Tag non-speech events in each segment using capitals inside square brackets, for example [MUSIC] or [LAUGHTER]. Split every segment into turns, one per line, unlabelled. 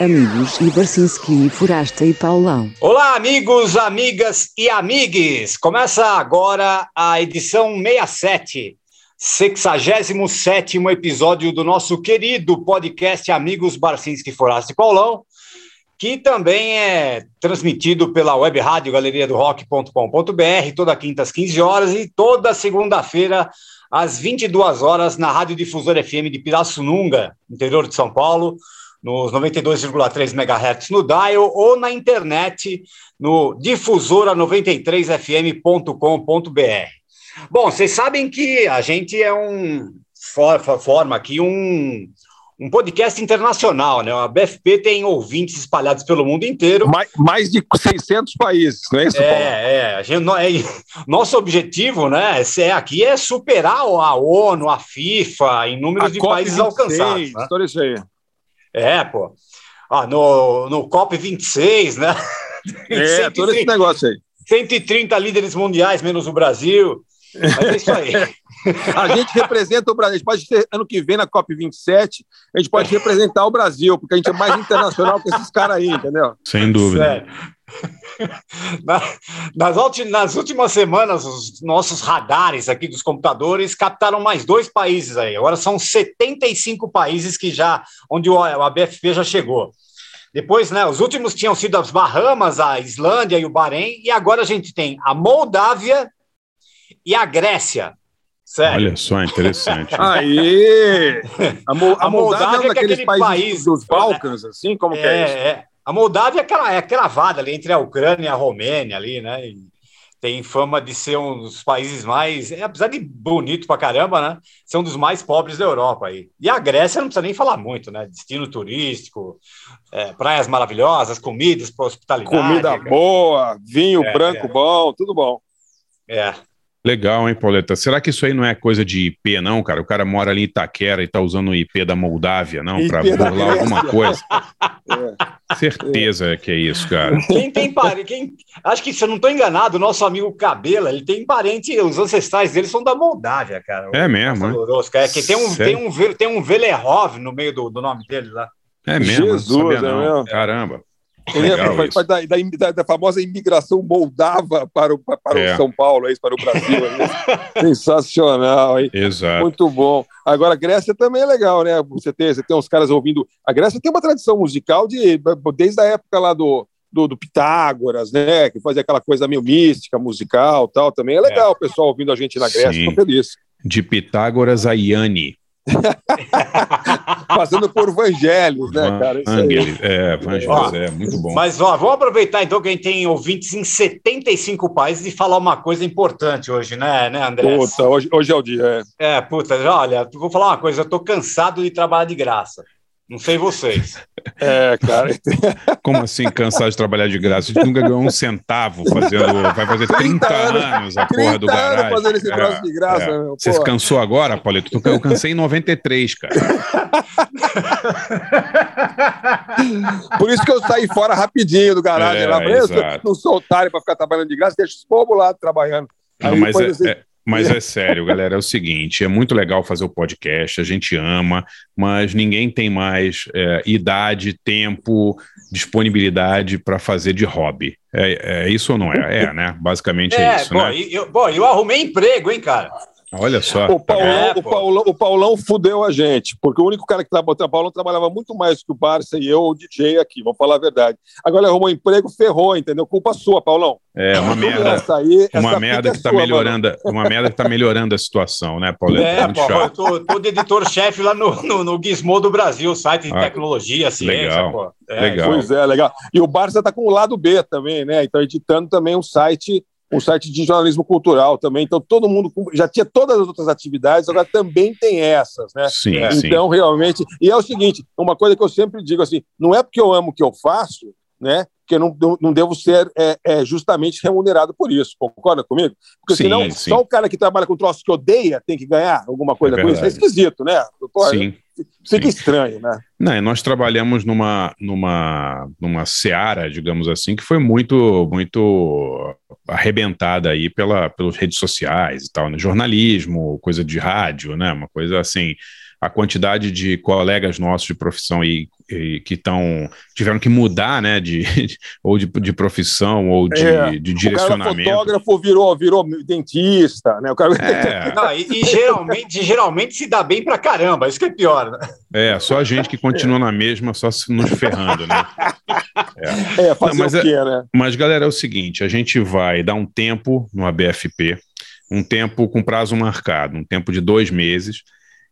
amigos e Barcinski, Forasta e Paulão.
Olá, amigos, amigas e amigues! Começa agora a edição 67, 67 episódio do nosso querido podcast Amigos Barcinski, Forasta e Paulão, que também é transmitido pela web rádio galeria do rock.com.br, toda quinta às 15 horas e toda segunda-feira às 22 horas na Rádio Difusor FM de Pirassununga, interior de São Paulo, nos 92,3 MHz no dial ou na internet no difusora93fm.com.br. Bom, vocês sabem que a gente é um forma aqui um um podcast internacional, né? A BFP tem ouvintes espalhados pelo mundo inteiro.
Mais, mais de 600 países, não é isso?
É, é, a gente, é. [LAUGHS] Nosso objetivo, né, é, aqui é superar a ONU, a FIFA, em números a de países 26, alcançados. Né? Tudo
isso aí.
É, pô. Ah, no, no COP26, né? [LAUGHS]
É, 130, todo esse negócio aí.
130 líderes mundiais, menos o Brasil. Mas é isso aí. [LAUGHS]
a gente representa o Brasil. A gente pode ter, ano que vem, na COP27, a gente pode representar o Brasil, porque a gente é mais internacional que esses caras aí, entendeu?
Sem dúvida. Sério. [LAUGHS]
nas, nas últimas semanas, os nossos radares aqui dos computadores captaram mais dois países aí. Agora são 75 países que já, onde o, a BFP já chegou. Depois, né, os últimos tinham sido as Bahamas, a Islândia e o Bahrein, e agora a gente tem a Moldávia e a Grécia.
Sério. Olha só, interessante. [LAUGHS]
Aí! A, Mo a, a Moldávia, Moldávia é daqueles países país, dos Balcãs, assim? Como é, que é isso? É.
A Moldávia é, aquela, é cravada ali entre a Ucrânia e a Romênia ali, né? E tem fama de ser um dos países mais, é, apesar de bonito pra caramba, né? Ser um dos mais pobres da Europa aí. E a Grécia não precisa nem falar muito, né? Destino turístico, é, praias maravilhosas, comidas para hospitalidade.
Comida boa, vinho é, branco é. bom, tudo bom.
É.
Legal, hein, Pauleta? Será que isso aí não é coisa de IP, não, cara? O cara mora ali em Itaquera e tá usando o IP da Moldávia, não? Para burlar alguma coisa. [LAUGHS] É. Certeza é. que é isso, cara.
Quem tem parente, quem... acho que se eu não estou enganado, o nosso amigo Cabela, ele tem parente, os ancestrais dele são da Moldávia, cara.
É mesmo,
é? é que tem um, tem um, tem um Velerov no meio do, do nome dele lá.
É mesmo, Jesus, é mesmo. Caramba.
É, da, da, da, famosa imigração moldava para o, para é. o São Paulo, é isso, para o Brasil. É [LAUGHS] Sensacional, hein?
Exato.
Muito bom. Agora, Grécia também é legal, né? Você tem, você tem uns caras ouvindo. A Grécia tem uma tradição musical de, desde a época lá do, do, do, Pitágoras, né? Que fazia aquela coisa meio mística, musical tal. Também é legal é. o pessoal ouvindo a gente na Grécia, estou feliz.
De Pitágoras a Iane. [LAUGHS]
Passando por Vangelis, né, cara?
Vangelis, é, Vangelis, é, muito bom.
Mas, ó, vamos aproveitar então que a gente tem ouvintes em 75 países e falar uma coisa importante hoje, né, né André?
Puta, hoje, hoje é o dia,
é. É, puta, olha, vou falar uma coisa, eu tô cansado de trabalhar de graça. Não sei vocês. [LAUGHS]
É, cara. [LAUGHS]
Como assim cansar de trabalhar de graça? A gente nunca ganhou um centavo fazendo. Vai fazer [LAUGHS] 30, 30 anos, anos a porra do garagem. fazendo esse é, de graça, é. meu. Você se cansou agora, Paulito? Eu cansei em 93, cara.
Por isso que eu saí fora rapidinho do garagem é, lá mesmo. Não sou otário para ficar trabalhando de graça, deixa os povos lá trabalhando.
Não, Aí, mas é, é, mas é sério, galera, é o seguinte: é muito legal fazer o podcast, a gente ama, mas ninguém tem mais é, idade, tempo, disponibilidade para fazer de hobby. É, é, isso ou não é? É, né? Basicamente é, é isso,
bom,
né?
Eu, bom, eu arrumei emprego, hein, cara?
Olha só.
O Paulão, é, o, Paulão, o Paulão fudeu a gente, porque o único cara que trabalhava, o Paulão trabalhava muito mais que o Barça e eu, o DJ aqui, vamos falar a verdade. Agora ele arrumou um emprego, ferrou, entendeu? Culpa sua, Paulão.
É, uma merda. Aí, uma merda que está melhorando, mano. uma merda que tá melhorando a situação, né, Paulo?
É, é pô, eu tô, tô de editor-chefe lá no, no, no Gizmo do Brasil, site de ah, tecnologia, ciência,
legal,
pô.
É, legal. Pois é, legal. E o Barça tá com o lado B também, né? Então editando também um site um site de jornalismo cultural também. Então, todo mundo já tinha todas as outras atividades, agora também tem essas, né?
Sim,
então,
sim.
realmente. E é o seguinte: uma coisa que eu sempre digo assim, não é porque eu amo o que eu faço, né? Que eu não, não devo ser é, é, justamente remunerado por isso. Concorda comigo? Porque sim, senão, sim. só o cara que trabalha com troço que odeia tem que ganhar alguma coisa é com isso. É esquisito, né?
Pô, sim.
Fica Sim. estranho, né?
Não, nós trabalhamos numa, numa, numa seara, digamos assim, que foi muito, muito arrebentada aí pela, pelas redes sociais e tal, né? jornalismo, coisa de rádio, né? Uma coisa assim, a quantidade de colegas nossos de profissão aí que estão tiveram que mudar, né, de, ou de, de profissão ou de, é, de direcionamento. O
cara fotógrafo virou, virou dentista, né? O cara...
É. [LAUGHS] Não, e, e, geralmente, geralmente se dá bem pra caramba, isso que é pior, né?
É, só a gente que continua na mesma, só se nos ferrando, né?
É, é fazer Não, mas, o quê, né?
Mas, galera, é o seguinte, a gente vai dar um tempo no ABFP, um tempo com prazo marcado, um tempo de dois meses,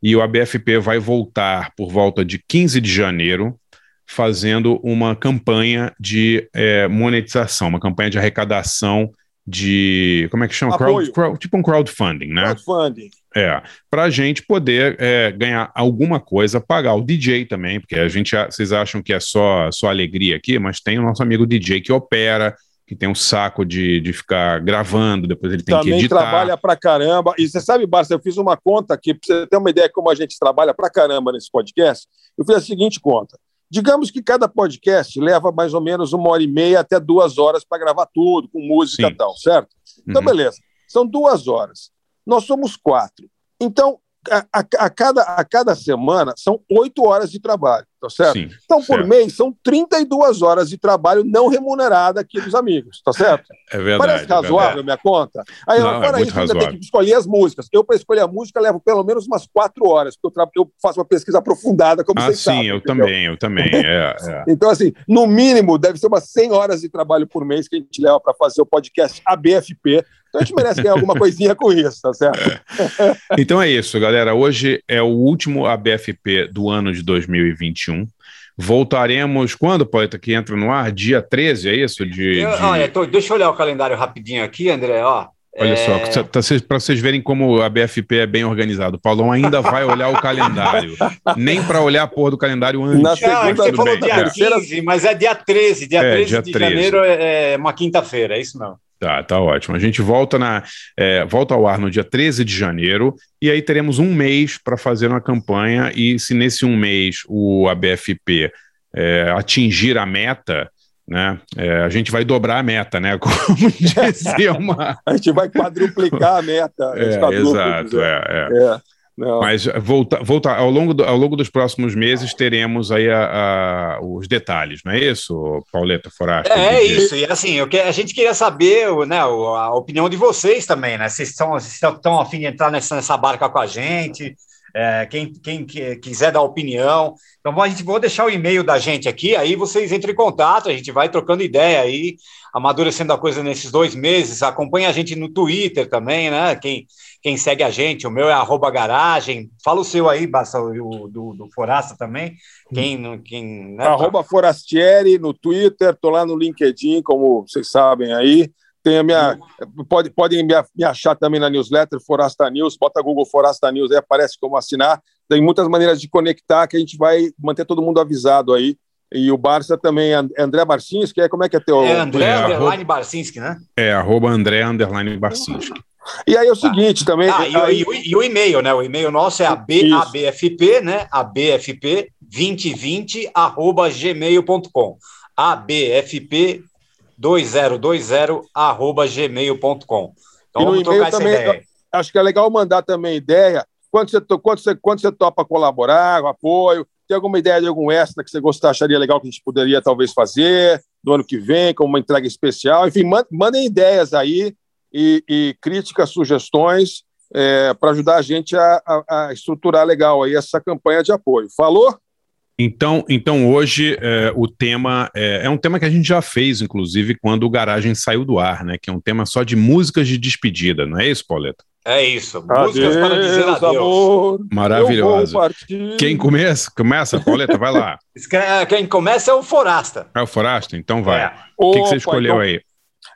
e o ABFP vai voltar por volta de 15 de janeiro, fazendo uma campanha de é, monetização, uma campanha de arrecadação de. Como é que chama? Crowd, crowd, tipo um crowdfunding, né?
Crowdfunding.
É, para a gente poder é, ganhar alguma coisa, pagar o DJ também, porque a gente, vocês acham que é só, só alegria aqui, mas tem o nosso amigo DJ que opera, que tem um saco de, de ficar gravando, depois ele tem
Também
que editar.
Também trabalha pra caramba. E você sabe, Barça, eu fiz uma conta aqui, para você ter uma ideia de como a gente trabalha pra caramba nesse podcast. Eu fiz a seguinte conta. Digamos que cada podcast leva mais ou menos uma hora e meia até duas horas para gravar tudo, com música Sim. e tal, certo? Então, uhum. beleza. São duas horas. Nós somos quatro. Então, a, a, a, cada, a cada semana são oito horas de trabalho, tá certo? Sim, então, por certo. mês, são 32 horas de trabalho não remunerada aqui dos amigos, tá certo?
É verdade.
Parece
é
razoável
a
minha conta? Aí, não, fora é isso, ainda tem que escolher as músicas. Eu, para escolher a música, levo pelo menos umas quatro horas, porque eu, eu faço uma pesquisa aprofundada, como ah, vocês
sim,
sabem.
Sim, eu entendeu? também, eu também. É, é. [LAUGHS]
então, assim, no mínimo, deve ser umas 100 horas de trabalho por mês que a gente leva para fazer o podcast ABFP, então a gente merece ganhar alguma coisinha com isso, tá certo?
É. Então é isso, galera. Hoje é o último ABFP do ano de 2021. Voltaremos quando, Poeta, que entra no ar? Dia 13, é isso? De,
eu, de... Olha, tô, deixa eu olhar o calendário rapidinho aqui, André. Ó,
Olha é... só, tá, para vocês verem como a BFP é bem organizado. O Paulão ainda vai olhar o calendário. Nem para olhar a porra do calendário antes.
Na segunda, Não, você falou bem, dia 15, mas é dia 13. Dia é, 13 dia de 13. janeiro é, é uma quinta-feira, é isso não?
Tá, tá ótimo. A gente volta, na, é, volta ao ar no dia 13 de janeiro e aí teremos um mês para fazer uma campanha e se nesse um mês o ABFP é, atingir a meta, né, é, a gente vai dobrar a meta, né? [LAUGHS] Como dizia uma...
a gente vai quadruplicar a meta.
É, exato, é. Não. Mas voltar volta, ao, longo do, ao longo dos próximos meses teremos aí a, a, os detalhes, não é isso, Pauleta Forasta?
É, é isso, e assim, eu que, a gente queria saber né, a opinião de vocês também, né? Vocês estão, vocês estão afim de entrar nessa, nessa barca com a gente, é, quem, quem quiser dar opinião. Então, a gente vou deixar o e-mail da gente aqui, aí vocês entrem em contato, a gente vai trocando ideia aí, amadurecendo a coisa nesses dois meses. Acompanhe a gente no Twitter também, né? Quem, quem segue a gente, o meu é arroba garagem. Fala o seu aí, Basta, o do, do Forasta também. Quem, quem,
né, arroba Forastieri no Twitter, tô lá no LinkedIn, como vocês sabem aí. Tem a minha. Pode, podem me achar também na newsletter Forasta News, bota Google Forasta News aí, aparece como assinar. Tem muitas maneiras de conectar que a gente vai manter todo mundo avisado aí. E o Barça também, André Barcinski, é, como é que é teu...
É André é, Underline Barcinski, né?
É, arroba André Underline Barcinski.
E aí é o seguinte tá. também...
Ah, e,
aí...
e, e, o e-mail, né? O e-mail nosso é abfp, né? abfp 2020 arroba gmail.com abfp 2020 arroba gmail.com.
Então, e no e-mail também, acho que é legal mandar também ideia, quando você, quando você, quando você topa colaborar, apoio, tem alguma ideia de algum extra que você gostaria, acharia legal que a gente poderia talvez fazer no ano que vem, como uma entrega especial? Enfim, mandem ideias aí e, e críticas, sugestões é, para ajudar a gente a, a, a estruturar legal aí essa campanha de apoio. Falou?
Então, então hoje é, o tema é, é, um tema que a gente já fez, inclusive, quando o Garagem saiu do ar, né? Que é um tema só de músicas de despedida, não é isso, Pauleta?
É isso. Músicas para dizer adeus. Amor,
Maravilhosa. Quem começa? Começa, Pauleta, vai lá.
Quem começa é o Forasta.
É o Forasta? Então vai. É. O que, que, você escolheu então... aí?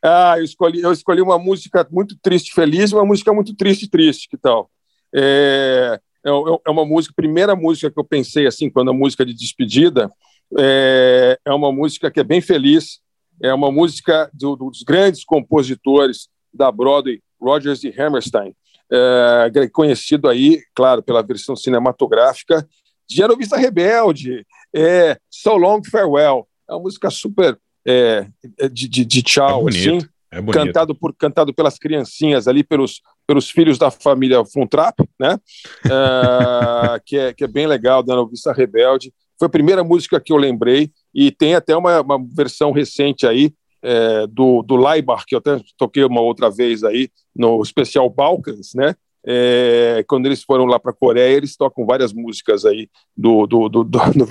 Ah, eu escolhi, eu escolhi uma música muito triste, feliz, uma música muito triste, triste, que tal? É, é, é uma música, primeira música que eu pensei assim, quando a música de despedida, é, é uma música que é bem feliz, é uma música do, dos grandes compositores da Broadway, Rodgers e Hammerstein, é, conhecido aí, claro, pela versão cinematográfica de Aerovista Rebelde, é, So Long Farewell, é uma música super é, de, de, de tchau, é assim, é cantado por cantado pelas criancinhas ali, pelos, pelos filhos da família Funtrap, né? uh, [LAUGHS] que, é, que é bem legal, dando vista rebelde. foi a primeira música que eu lembrei, e tem até uma, uma versão recente aí, é, do, do Leibach, que eu até toquei uma outra vez aí, no especial Balkans, né? É, quando eles foram lá para a Coreia, eles tocam várias músicas aí do, do, do, do, [LAUGHS] do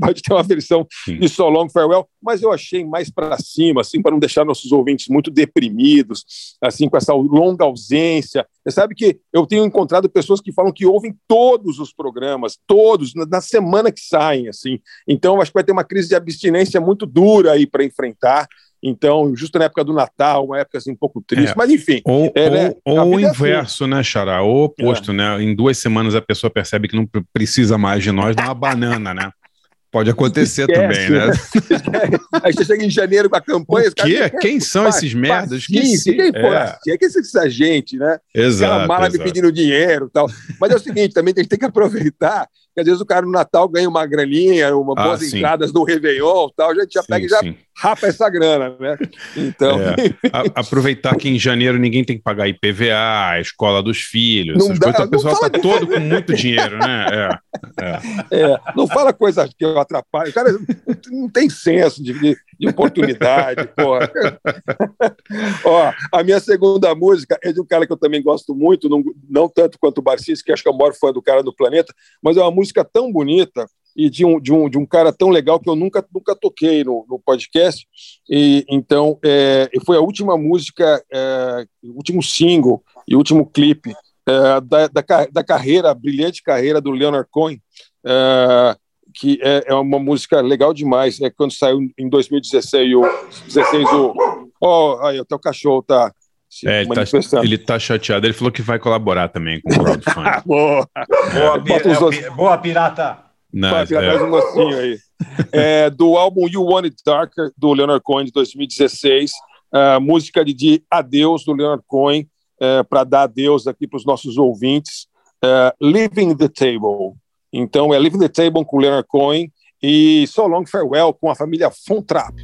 Pode ter uma versão Sim. de So Long Farewell, mas eu achei mais para cima, assim, para não deixar nossos ouvintes muito deprimidos, assim, com essa longa ausência. Você sabe que eu tenho encontrado pessoas que falam que ouvem todos os programas, todos, na, na semana que saem, assim. Então, acho que vai ter uma crise de abstinência muito dura aí para enfrentar. Então, justo na época do Natal, uma época assim um pouco triste, é. mas enfim.
Ou, é, né? ou, ou o é assim. inverso, assim. né, Xará? Ou o oposto, é. né? Em duas semanas a pessoa percebe que não precisa mais de nós, dá uma banana, né? Pode acontecer Esquece, [LAUGHS] também, né? [LAUGHS]
Aí você chega em janeiro com a campanha.
O quê? Quem são esses merdas?
Quem, quem, é. quem é que é essa gente, né?
Exato. Aquela
mala me pedindo dinheiro tal. Mas é o seguinte, também a gente tem que aproveitar que às vezes o cara no Natal ganha uma graninha, uma ah, boas sim. entradas no Réveillon tal, a gente já sim, pega e já sim. rapa essa grana, né? Então. É.
A, aproveitar que em janeiro ninguém tem que pagar IPVA, a escola dos filhos, não dá, coisas, o pessoal está todo com [LAUGHS] muito dinheiro, né?
É, é. é, não fala coisa que eu atrapalho. O cara não tem senso de, de, de oportunidade, [LAUGHS] porra. Ó, a minha segunda música é de um cara que eu também gosto muito, não, não tanto quanto o Barcis, que acho que é o maior fã do cara do planeta, mas é uma música tão bonita e de um, de um, de um cara tão legal que eu nunca, nunca toquei no, no podcast. E então é, foi a última música, é, último single e último clipe é, da, da, da, carreira, a brilhante carreira do Leonard Cohen, é, que é, é, uma música legal demais. É quando saiu em 2016 o 16 o oh, aí até o cachorro tá
é, ele, tá, ele tá chateado. Ele falou que vai colaborar também com o crowdfunding. [LAUGHS]
boa. Boa, é, boa, pirata.
Não, vai, é. mais um mocinho aí. É, do álbum You Want It Darker, do Leonard Cohen, de 2016. Uh, música de, de Adeus, do Leonard Cohen, uh, para dar adeus aqui para os nossos ouvintes. Uh, Living the Table. Então, é Living the Table com Leonard Cohen e So Long Farewell com a família Fontrap.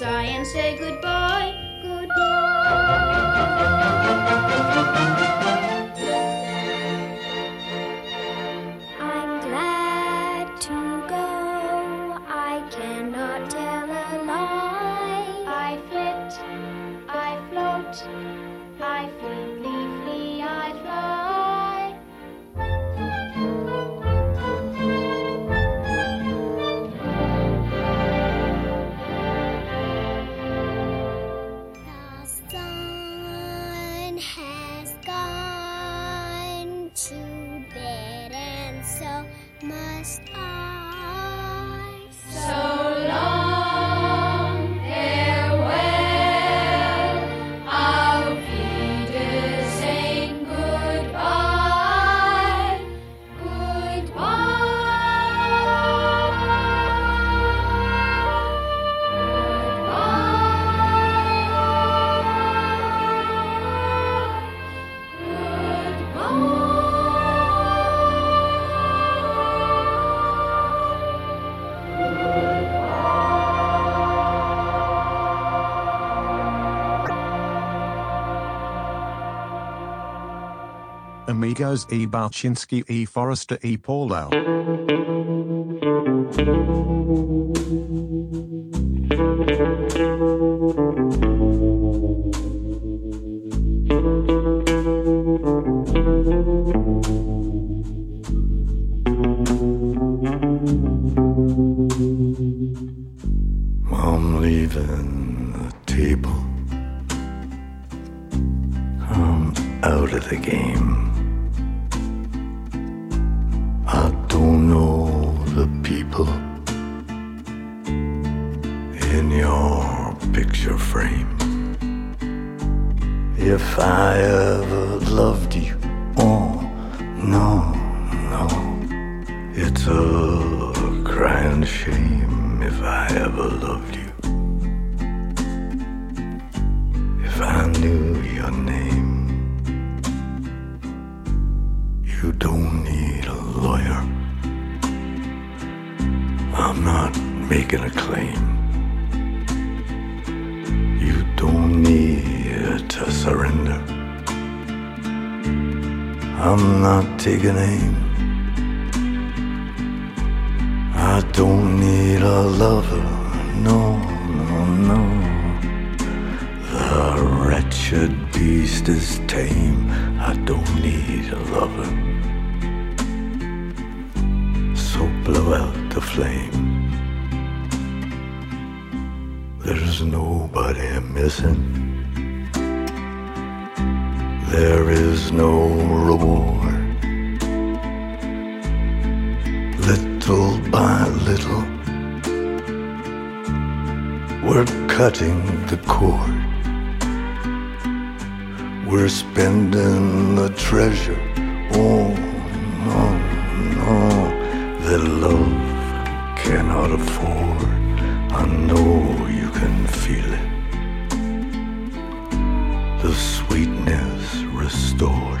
Sigh and say goodbye, goodbye.
Amigos e. Balchinski e. Forrester e. Paulo.
We're cutting the cord. We're spending the treasure. Oh, no, no, that love cannot afford. I know you can feel it. The sweetness restored.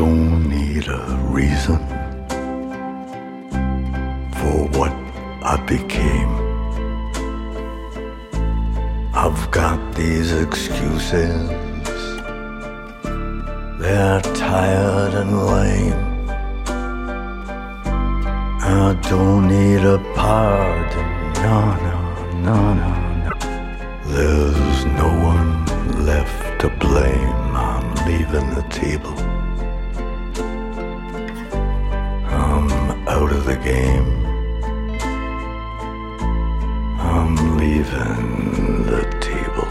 don't need a reason for what I became. I've got these excuses. They're tired and lame. I don't need a pardon. No, no, no, no, no. There's no one left to blame. I'm leaving the table. The game. I'm leaving the table.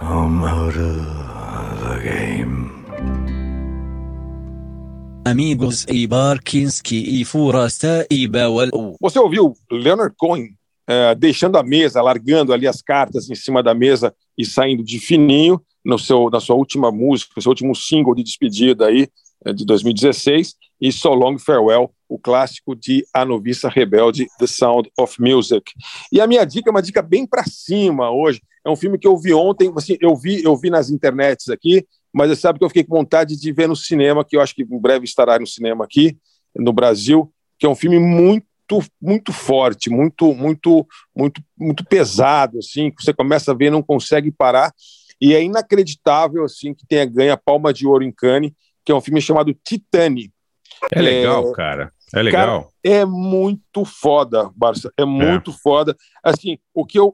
I'm out of the game.
Amigos e Barkinski e Furasta e Bawal.
Você ouviu Leonard Cohen eh, deixando a mesa, largando ali as cartas em cima da mesa e saindo de fininho no seu, na sua última música, no seu último single de despedida aí, de 2016, e So Long Farewell, o clássico de A Noviça Rebelde, The Sound of Music. E a minha dica é uma dica bem para cima hoje. É um filme que eu vi ontem, assim, eu vi, eu vi nas internets aqui, mas você sabe que eu fiquei com vontade de ver no cinema, que eu acho que em breve estará no cinema aqui no Brasil, que é um filme muito muito forte, muito muito muito muito pesado assim, que você começa a ver não consegue parar e é inacreditável assim que tenha ganho a Palma de Ouro em Cannes, que é um filme chamado Titane.
É legal, é, cara. É legal. Cara,
é muito foda, Barça. É muito é. foda. Assim, o que eu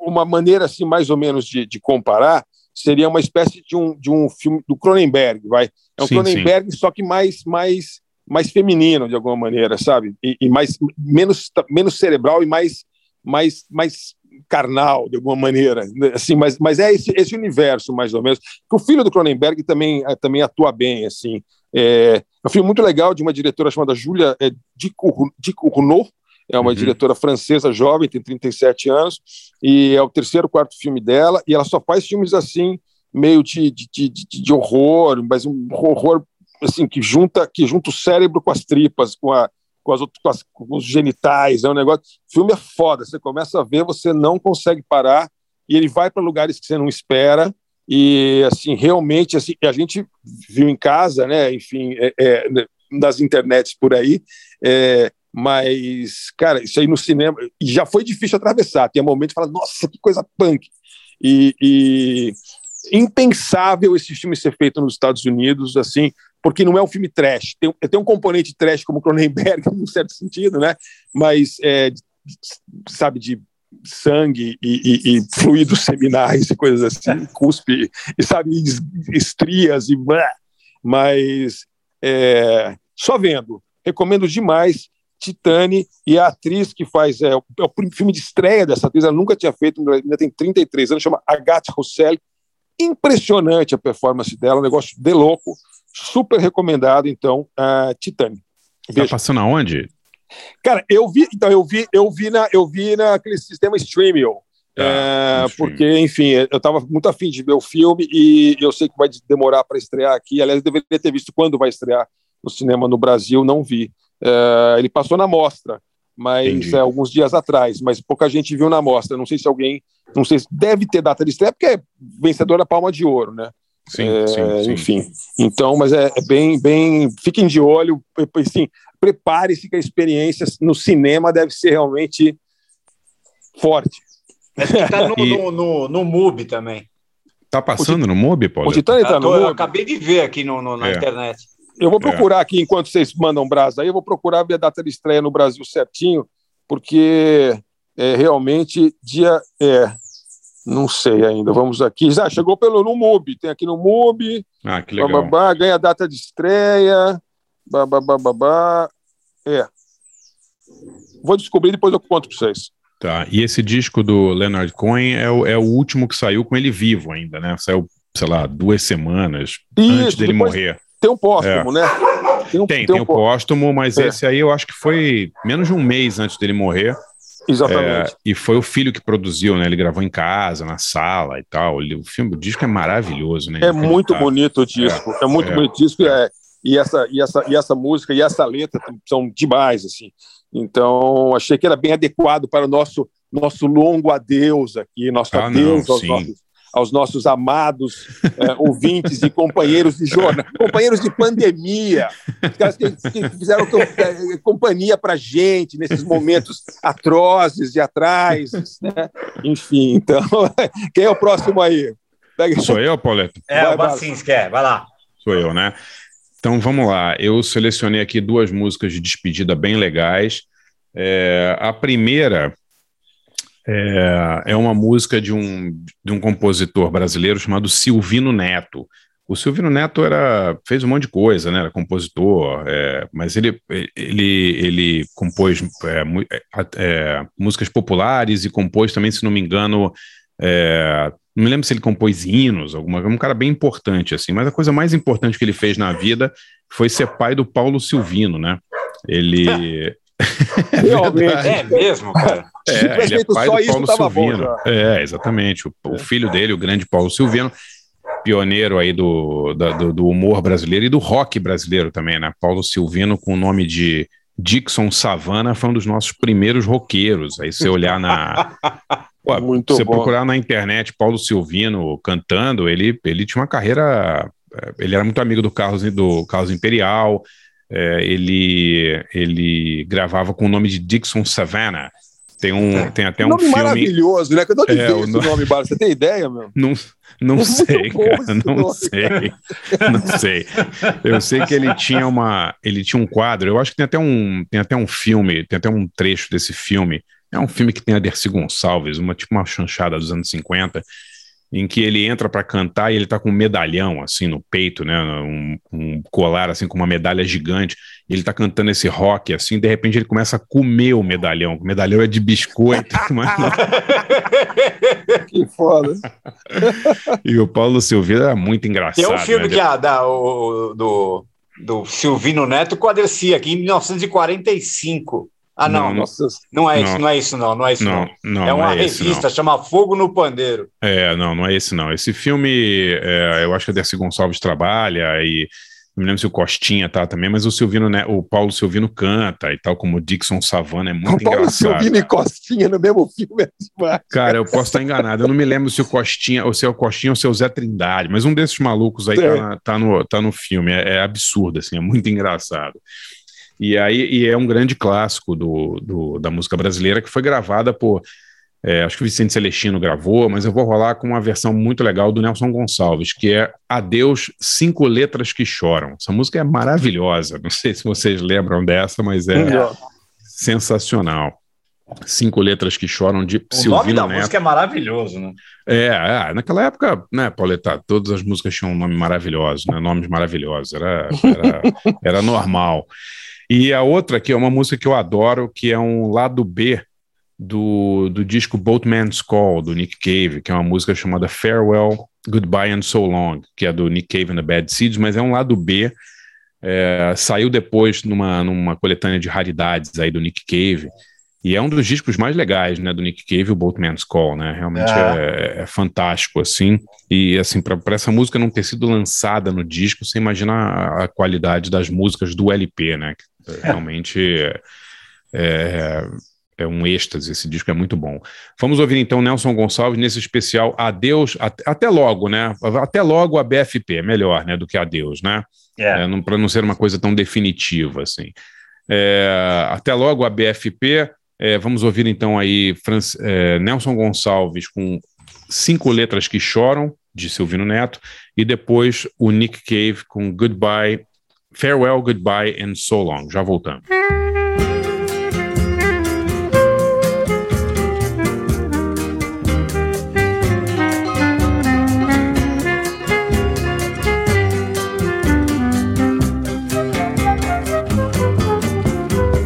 uma maneira assim mais ou menos de, de comparar seria uma espécie de um, de um filme do Cronenberg, vai. É um sim, Cronenberg sim. só que mais mais mais feminino de alguma maneira, sabe? E, e, mais menos menos cerebral e mais mais mais carnal de alguma maneira, assim, mas, mas é esse, esse universo mais ou menos. O filho do Cronenberg também também atua bem, assim. É, é um filme muito legal de uma diretora chamada Julia é, Ducournau, é uma uhum. diretora francesa jovem, tem 37 anos, e é o terceiro, quarto filme dela, e ela só faz filmes assim, meio de, de, de, de horror, mas um horror assim que junta que junta o cérebro com as tripas, com, a, com, as, com, as, com os genitais, é um negócio. O filme é foda, você começa a ver, você não consegue parar, e ele vai para lugares que você não espera, e assim realmente assim a gente viu em casa né enfim é, é, nas internets por aí é, mas cara isso aí no cinema já foi difícil atravessar tem momentos que fala nossa que coisa punk e, e impensável esse filme ser feito nos Estados Unidos assim porque não é um filme trash. Tem, tem um componente trash como Cronenberg [LAUGHS] num certo sentido né? Mas é, sabe de sangue e, e, e, fluidos seminais e coisas assim, cuspe, e sabe, estrias e blá. Mas é, só vendo, recomendo demais Titane e a atriz que faz, é, é, o filme de estreia dessa atriz, ela nunca tinha feito, ainda tem 33 anos, chama Agathe Roussel. Impressionante a performance dela, um negócio de louco, super recomendado, então, a Titane.
Tá passando aonde?
Cara, eu vi, então eu vi, eu vi na, eu vi naquele sistema Streamio. Ah, é, porque, enfim, eu estava muito afim de ver o filme e eu sei que vai demorar para estrear aqui. Aliás, eu deveria ter visto quando vai estrear no cinema no Brasil, não vi. É, ele passou na mostra, mas é, alguns dias atrás, mas pouca gente viu na mostra. Não sei se alguém, não sei se deve ter data de estreia, porque é vencedor da Palma de Ouro, né?
Sim, é, sim, sim,
Enfim, então, mas é, é, bem, bem, fiquem de olho, assim, prepare-se que a experiência no cinema deve ser realmente forte.
Está no, [LAUGHS] e... no, no, no MUBI também.
Tá passando no MUBI, Paulo?
O Titã tá no Eu acabei de ver aqui no, no na é. internet.
Eu vou procurar é. aqui, enquanto vocês mandam brasa aí, eu vou procurar ver a data de estreia no Brasil certinho, porque é realmente dia. É, não sei ainda. Vamos aqui. Já chegou pelo no MUBI. Tem aqui no MUBI.
Ah, que legal. Bababá,
ganha data de estreia. Bababá. É. Vou descobrir depois eu conto para vocês.
Tá. E esse disco do Leonard Cohen é o, é o último que saiu com ele vivo ainda, né? Saiu, sei lá, duas semanas Isso, antes dele morrer.
Tem um póstumo, é. né?
Tem, um, tem, tem, tem um póstumo, mas é. esse aí eu acho que foi menos de um mês antes dele morrer.
Exatamente. É,
e foi o filho que produziu, né? Ele gravou em casa, na sala e tal. Ele, o filme, o disco é maravilhoso, né?
É muito bonito o disco. É, é muito é, bonito o disco. É. e, essa, e, essa, e essa música e essa letra são demais, assim. Então, achei que era bem adequado para o nosso, nosso longo adeus aqui, nosso ah, adeus não, aos nossos aos nossos amados é, ouvintes e companheiros de jornal, companheiros de pandemia, os caras que, que fizeram é, companhia para gente nesses momentos atrozes e atrás, né? enfim. Então, [LAUGHS] quem é o próximo aí?
Pega... Sou eu, Pauleto?
É, vai, o Bacinski, é, vai lá.
Sou eu, né? Então vamos lá. Eu selecionei aqui duas músicas de despedida bem legais. É, a primeira é, é uma música de um, de um compositor brasileiro chamado Silvino Neto. O Silvino Neto era, fez um monte de coisa, né? Era compositor, é, mas ele, ele, ele compôs é, é, é, músicas populares e compôs também, se não me engano, é, não me lembro se ele compôs hinos, alguma, um cara bem importante, assim, mas a coisa mais importante que ele fez na vida foi ser pai do Paulo Silvino, né? Ele, [LAUGHS] [LAUGHS]
Realmente. É mesmo, cara.
É, ele é pai do Paulo Silvino. Bom, é, exatamente. O, o, filho dele, o grande Paulo Silvino, pioneiro aí do, da, do, do, humor brasileiro e do rock brasileiro também, né? Paulo Silvino com o nome de Dixon Savana foi um dos nossos primeiros roqueiros. Aí você olhar na. [LAUGHS] Pô, Muito você bom. procurar na internet Paulo Silvino cantando, ele, ele tinha uma carreira. Eh, ele era muito amigo do Carlos, do Carlos Imperial, é, ele, ele gravava com o nome de Dixon Savannah. Tem, um, tem até um nome filme...
maravilhoso, né? Cadê é, o no... nome, Bar? Você tem ideia, meu? [LAUGHS]
Não, não sei, cara, não nome, sei. Cara. Não sei. Eu sei que ele tinha uma... Ele tinha um quadro, eu acho que tem até um, tem até um filme, tem até um trecho desse filme. É um filme que tem a Dercy Gonçalves, uma, tipo uma chanchada dos anos 50, em que ele entra para cantar e ele tá com um medalhão assim no peito, né, um, um, colar assim com uma medalha gigante. ele tá cantando esse rock assim, de repente ele começa a comer o medalhão. O medalhão é de biscoito, [LAUGHS] mas não...
que foda.
e o Paulo Silveira é muito engraçado.
Tem um filme né? que é da, o, do do Silvino Neto com a Dercy aqui em 1945. Ah, não, não, não, é isso, não é isso, não, não é isso, não. não. é uma é revista, esse, chama Fogo no Pandeiro.
É, não, não é esse, não. Esse filme, é, eu acho que a Dercy Gonçalves trabalha e não me lembro se o Costinha tá também, mas o Silvino, né, o Paulo Silvino canta e tal, como o Dixon Savana, é muito o Paulo engraçado.
Silvino e Costinha no mesmo filme é
demais. Cara, eu posso estar enganado, eu não me lembro se o Costinha, ou se é o Costinha ou se é o Zé Trindade, mas um desses malucos aí tá, tá, no, tá no filme, é, é absurdo, assim, é muito engraçado. E aí e é um grande clássico do, do, da música brasileira que foi gravada por. É, acho que o Vicente Celestino gravou, mas eu vou rolar com uma versão muito legal do Nelson Gonçalves, que é Adeus, Cinco Letras que Choram. Essa música é maravilhosa. Não sei se vocês lembram dessa, mas é sensacional. Cinco letras que choram de
o Silvino nome da Neto. música é maravilhoso, né?
É, é, naquela época, né, Pauleta, todas as músicas tinham um nome maravilhoso, né, nomes maravilhosos, era, era, [LAUGHS] era normal. E a outra, que é uma música que eu adoro, que é um lado B do, do disco Boatman's Call, do Nick Cave, que é uma música chamada Farewell, Goodbye and So Long, que é do Nick Cave and the Bad Seeds, mas é um lado B. É, saiu depois numa, numa coletânea de raridades aí do Nick Cave. E é um dos discos mais legais, né, do Nick Cave, o Boatman's Call, né? Realmente é, é, é fantástico, assim. E, assim, para essa música não ter sido lançada no disco, você imagina a, a qualidade das músicas do LP, né? É. Realmente é, é, é, um êxtase, esse disco é muito bom. Vamos ouvir então Nelson Gonçalves nesse especial Adeus, até, até logo, né? Até logo a BFP, melhor, né, do que Adeus, né? É. É, Para não ser uma coisa tão definitiva, assim. É, até logo a BFP. É, vamos ouvir então aí é, Nelson Gonçalves com Cinco Letras que Choram, de Silvino Neto, e depois o Nick Cave com Goodbye, Farewell, Goodbye and So Long. Já voltamos.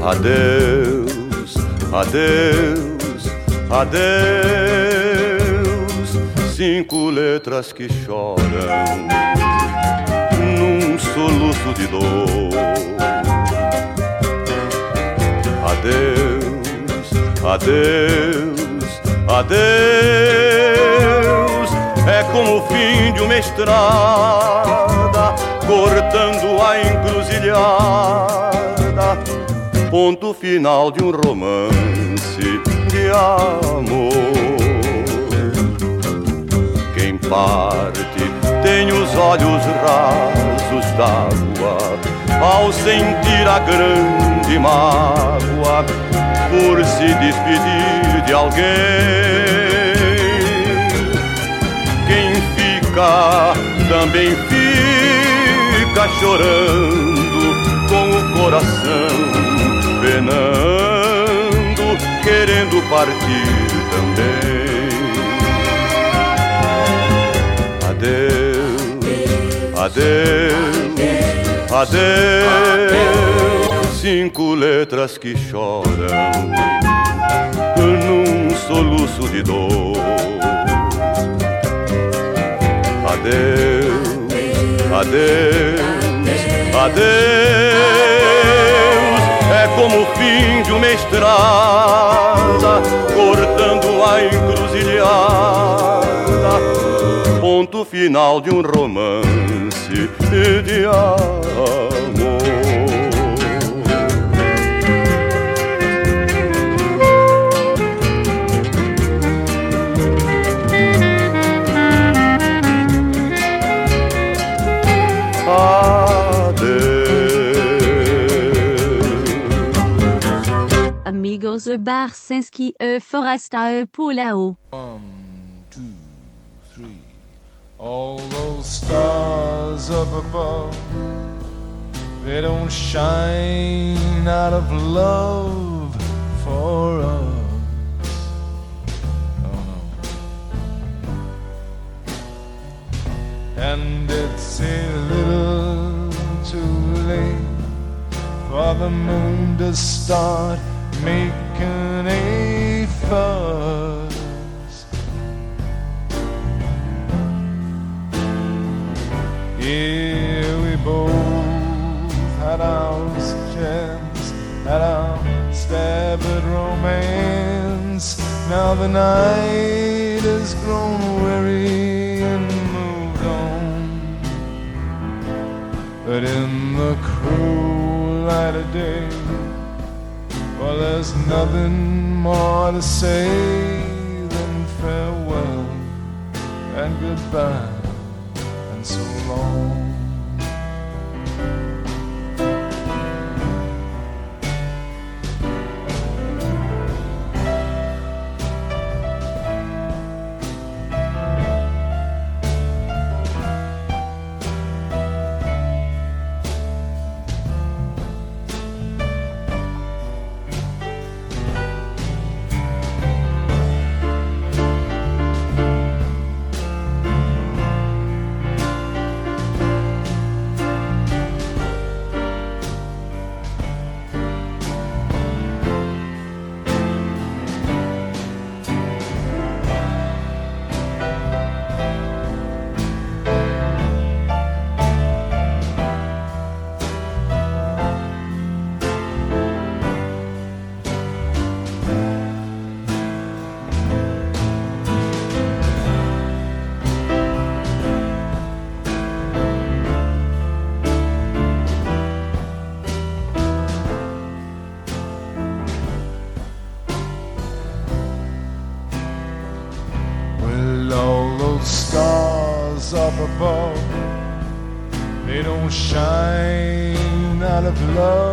Adeus, adeus, adeus, cinco letras que choram soluço de dor. Adeus, adeus, adeus, é como o fim de uma estrada cortando a encruzilhada ponto final de um romance de amor. Quem parte tem os olhos rasos d'água ao sentir a grande mágoa por se despedir de alguém. Quem fica também fica chorando com o coração penando, querendo partir também. Adeus, adeus, adeus, cinco letras que choram num soluço de dor. Adeus, adeus, adeus. É como o fim de uma estrada, cortando a encruzilhada, ponto final de um romance de amor.
amigos e Barsinski e Foresta e Pulao.
One, two, three. All those stars up above, they don't shine out of love for us. Oh no. And it's a little too late for the moon to start making a fuss. Here we both had our chance, had our stab at romance. Now the night has grown weary and moved on. But in the cruel light of day, well, there's nothing more to say than farewell and goodbye so long.
Love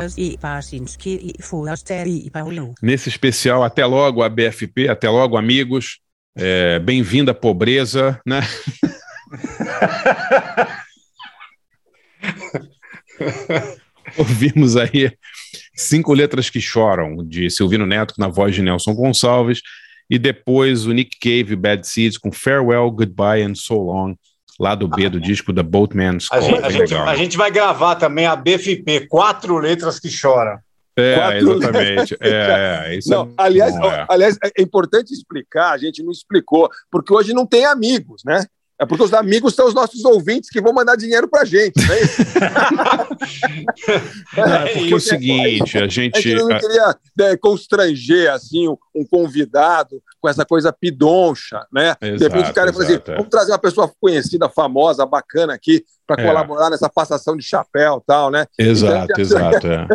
Amigos e Barsinski e e Paulo.
Nesse especial, até logo, a BFP, até logo, amigos. É, Bem-vinda à pobreza, né? [LAUGHS] Ouvimos aí Cinco Letras que Choram, de Silvino Neto, na voz de Nelson Gonçalves, e depois o Nick Cave Bad Seeds com Farewell, Goodbye and So Long, lá do B do disco da Boatman's
A gente, a gente-
legal.
a gente vai gravar também a BFP, quatro letras que choram.
É,
Quatro
exatamente. É, é, [LAUGHS] isso é
Não, aliás,
é.
aliás, é importante explicar, a gente não explicou, porque hoje não tem amigos, né? É porque os amigos são os nossos ouvintes que vão mandar dinheiro pra gente, né? [LAUGHS]
É, porque é o seguinte, a
A
gente.
gente não queria né, constranger assim um, convidado com essa coisa pidoncha, né? de repente o
Exato,
cara fala assim:
exato, é.
vamos trazer uma pessoa conhecida, famosa, bacana aqui para
É.
colaborar nessa passação de chapéu e tal, né?
Exato,
Então,
exato. [LAUGHS] É.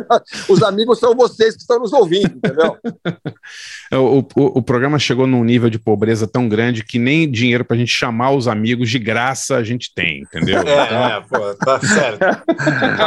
Os amigos são vocês que estão nos ouvindo, entendeu? [LAUGHS]
É, O, o, o programa chegou num nível de pobreza tão grande que nem dinheiro pra gente chamar os amigos de graça a gente tem, entendeu?
É, é, pô, tá certo. Tá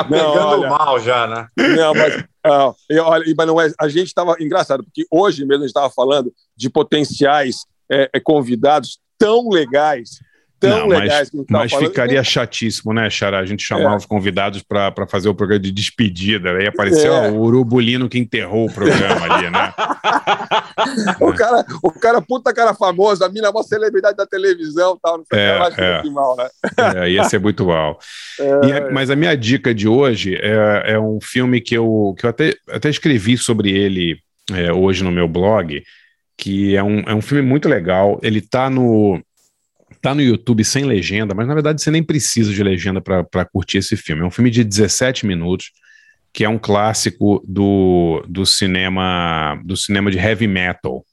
Não,
pegando
olha.
mal já, né?
Não, mas, ah, e olha, e- mas não é, a gente estava engraçado, porque hoje mesmo a gente estava falando de potenciais é, é, convidados tão legais, tão
Não,
legais
mas,
a
mas
falando.
ficaria chatíssimo, né, Xará? A gente chamar
É.
os convidados para fazer o programa de despedida. Aí apareceu
É.
ó, o Urubulino que enterrou o programa ali, né? [LAUGHS]
O cara, o cara, puta cara famoso, a mina é uma celebridade da televisão tal, não sei o
É,
que, eu acho
é.
muito mal, né?
É, ia ser muito mal. [LAUGHS]
É.
E a- mas a minha dica de hoje é, é um filme que eu, que eu até, até escrevi sobre ele é, hoje no meu blog, que é um, é um filme muito legal. Ele tá no, tá no YouTube sem legenda, mas na verdade você nem precisa de legenda para curtir esse filme. É um filme de 17 minutos, que é um clássico do, do cinema do cinema de heavy metal,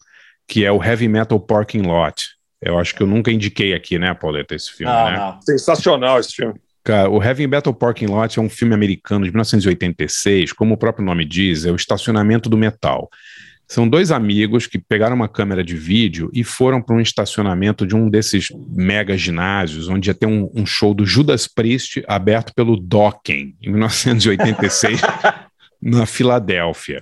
que é o Heavy Metal Parking Lot. Eu acho que eu nunca indiquei aqui, né, Pauleta, esse filme,
Não,
né?
não. Sensacional esse filme.
Cara, o Heavy Metal Parking Lot é um filme americano de 1986, como o próprio nome diz, é o estacionamento do metal. São dois amigos que pegaram uma câmera de vídeo e foram para um estacionamento de um desses mega ginásios, onde ia ter um, um show do Judas Priest aberto pelo Dokken, em 1986, [LAUGHS] na Filadélfia.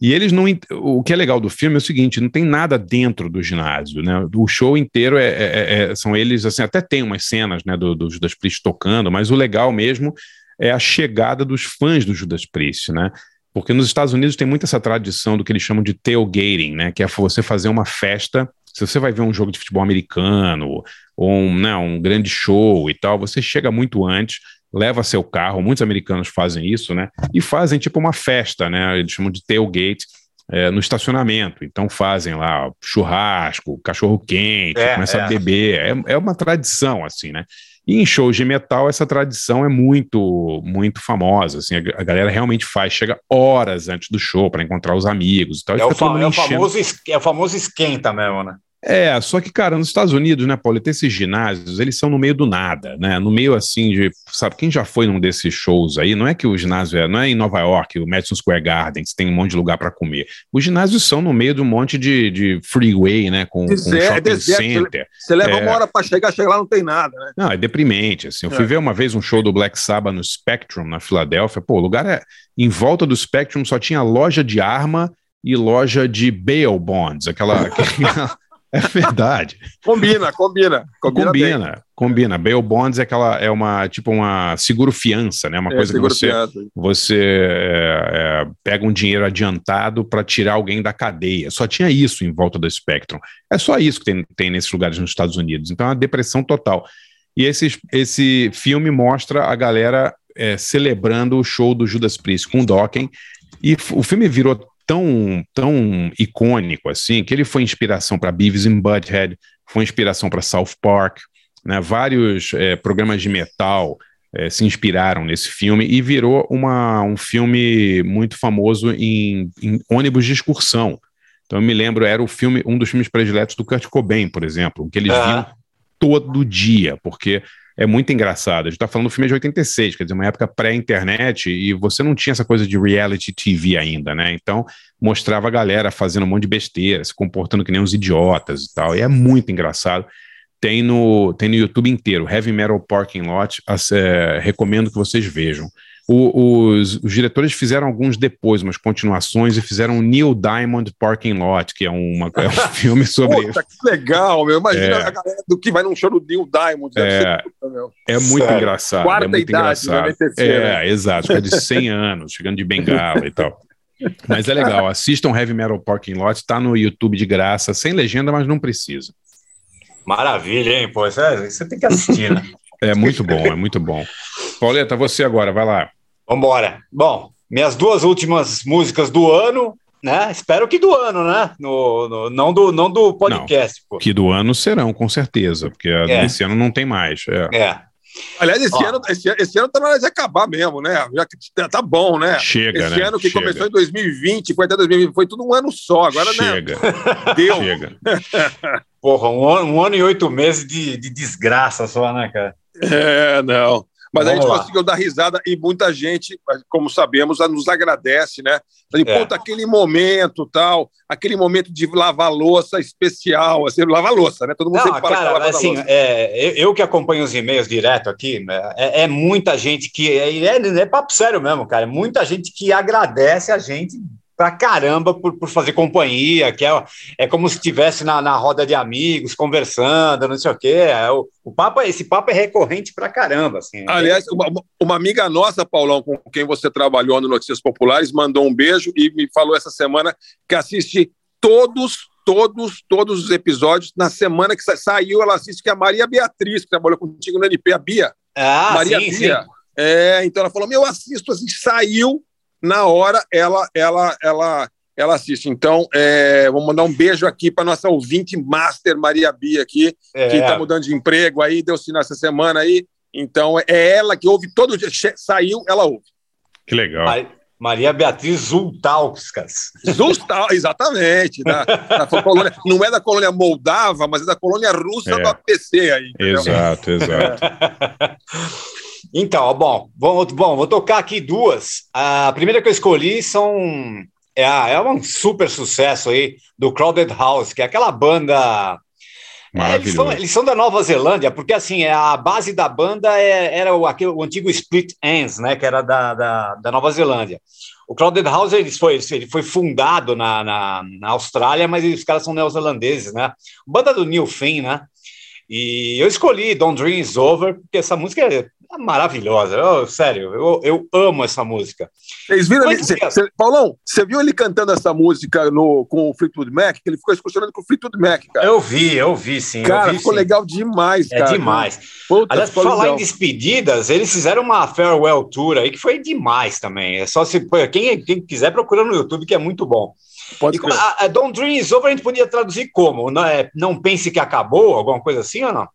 E eles não. O que é legal do filme é o seguinte: não tem nada dentro do ginásio, né? O show inteiro é, é, é são eles, assim, até tem umas cenas né, do, do Judas Priest tocando, mas o legal mesmo é a chegada dos fãs do Judas Priest, né? Porque nos Estados Unidos tem muito essa tradição do que eles chamam de tailgating, né? Que é você fazer uma festa. Se você vai ver um jogo de futebol americano ou um, né, um grande show e tal, você chega muito antes, leva seu carro. Muitos americanos fazem isso, né? E fazem tipo uma festa, né? Eles chamam de tailgate. É, no estacionamento. Então fazem lá churrasco, cachorro quente, é, começa é. a beber. É, é uma tradição, assim, né? E em shows de metal, essa tradição é muito, muito famosa. Assim, a, galera realmente faz, chega horas antes do show para encontrar os amigos e tal.
É, o, fa é, o famoso, é o famoso esquenta mesmo, né?
É, só que, cara, nos Estados Unidos, né, Paulo, esses ginásios, eles são no meio do nada, né? No meio, assim, de. Sabe, quem já foi num desses shows aí? Não é que o ginásio é. Não é em Nova York, o Madison Square Garden, que tem um monte de lugar para comer. Os ginásios são no meio de um monte de, de freeway, né? Com,
deserto, com shopping deserto, center. Você, leva é... uma hora para chegar, chega lá não tem nada, né?
Não, é deprimente, assim. Eu fui é. ver uma vez um show do Black Sabbath no Spectrum, na Filadélfia. Pô, o lugar é. Em volta do Spectrum só tinha loja de arma e loja de bail bonds, aquela. [LAUGHS] aquela é verdade. [LAUGHS]
combina, combina.
Combina, combina. combina. Bail bonds é aquela é uma tipo uma seguro fiança, né? Uma é, coisa que você você é, é, pega um dinheiro adiantado para tirar alguém da cadeia. Só tinha isso em volta do Spectrum. É só isso que tem, tem nesses lugares nos Estados Unidos. Então é uma depressão total. E esse, esse filme mostra a galera é, celebrando o show do Judas Priest com o Dokken. E o filme virou tão, tão icônico assim, que ele foi inspiração para Beavis and Butthead, foi inspiração para South Park, né? Vários é, programas de metal é, se inspiraram nesse filme e virou uma, um filme muito famoso em, em ônibus de excursão. Então eu me lembro, era o filme, um dos filmes prediletos do Kurt Cobain, por exemplo, que eles viam todo dia, porque é muito engraçado. A gente está falando do filme de 86, quer dizer, uma época pré-internet, e você não tinha essa coisa de reality TV ainda, né? Então, mostrava a galera fazendo um monte de besteira, se comportando que nem uns idiotas e tal. E é muito engraçado. Tem no, tem no YouTube inteiro, Heavy Metal Parking Lot, é, recomendo que vocês vejam. O, os, os, diretores fizeram alguns depois, umas continuações, e fizeram Neil Diamond Parking Lot, que é, uma, é um [LAUGHS] filme sobre.
Puta, que legal, meu. Imagina é, a galera do que vai num show do Neil Diamond.
É, puta, é muito Sério. engraçado. Quarta é muito idade, engraçado. É, né? exato, fica de 100 [LAUGHS] anos, chegando de bengala e tal. Mas é legal, assistam Heavy Metal Parking Lot, tá no YouTube de graça, sem legenda, mas não precisa.
Maravilha, hein? Pô, é, isso tem que assistir, né?
É muito bom, é muito bom. Pauleta, você agora, vai lá.
Vambora. Bom, minhas duas últimas músicas do ano, né? Espero que do ano, né? No, no não, do, não do podcast.
Não, que do ano serão, com certeza, porque é. esse ano não tem mais. É.
é.
Aliás, esse ano, esse, esse, ano tá na hora de acabar mesmo, né? Já que tá, tá bom, né?
Chega,
esse
né?
ano que
Chega.
começou em 2020, foi até 2020, foi tudo um ano só. Agora,
Chega.
né? [LAUGHS] Deu.
Chega.
Porra, um ano, um ano e oito meses de, de desgraça só, né, cara?
É, não. Mas Vamos a gente lá. conseguiu dar risada e muita gente, como sabemos, nos agradece, né? Falei, é. puta, aquele momento tal, aquele momento de lavar louça especial, assim, lavar louça, né? Todo mundo
Não, sempre fala cara, que assim, é, eu que acompanho os e-mails direto aqui, né, é, é muita gente que. É, é, é papo sério mesmo, cara. É muita gente que agradece a gente pra caramba por, por fazer companhia, que é, é como se estivesse na, na roda de amigos, conversando, não sei o quê. É, o, o papo, esse papo é recorrente pra caramba. Assim,
Aliás, uma, uma, amiga nossa, Paulão, com quem você trabalhou no Notícias Populares, mandou um beijo e me falou essa semana que assiste todos, todos, todos os episódios. Na semana que saiu, ela assiste que é a Maria Beatriz, que trabalhou contigo no NP, a Bia.
Ah,
Maria
sim,
Bia.
sim.
É, então ela falou: Meu, eu assisto, assim, saiu, na hora ela ela ela ela assiste. Então, é, vou mandar um beijo aqui para nossa ouvinte master Maria Bia aqui, é. que está mudando de emprego aí, deu sinal essa semana aí. Então, é ela que ouve todo dia. Saiu, ela ouve.
Que legal.
Maria Beatriz Zultauskas.
Zultauskas, [LAUGHS] exatamente. Da, da colônia, não é da colônia moldava, mas é da colônia russa é. do APC aí.
Entendeu? Exato, exato. [LAUGHS]
Então, bom, bom, bom, vou tocar aqui duas. A primeira que eu escolhi são é, é um super sucesso aí do Crowded House, que é aquela banda. É, eles, são, eles, são, da Nova Zelândia, porque assim, é, a base da banda é, era o, aquele, o antigo Split Ends, né? Que era da, da, da Nova Zelândia. O Crowded House ele foi, ele foi fundado na, na, na Austrália, mas os caras são neozelandeses, né? Banda do Neil Finn, né? E eu escolhi Don't Dream Is Over, porque essa música é maravilhosa. Eu, sério, eu, eu amo essa música.
Vocês viram ele, cê, cê, Paulão, você viu ele cantando essa música no, com o Fleetwood Mac? Que ele ficou excursionando com o Fleetwood Mac, cara.
Eu vi, eu vi, sim.
Cara,
vi,
ficou
sim.
legal demais,
é
cara.
É demais.
Puta,
Aliás, por falar em despedidas, eles fizeram uma farewell tour aí que foi demais também. É só se quem, quem quiser procura no YouTube que é muito bom.
Pode
e, a, a Don't Dream Is Over a gente podia traduzir como? Não, é, não pense que acabou, alguma coisa assim ou não?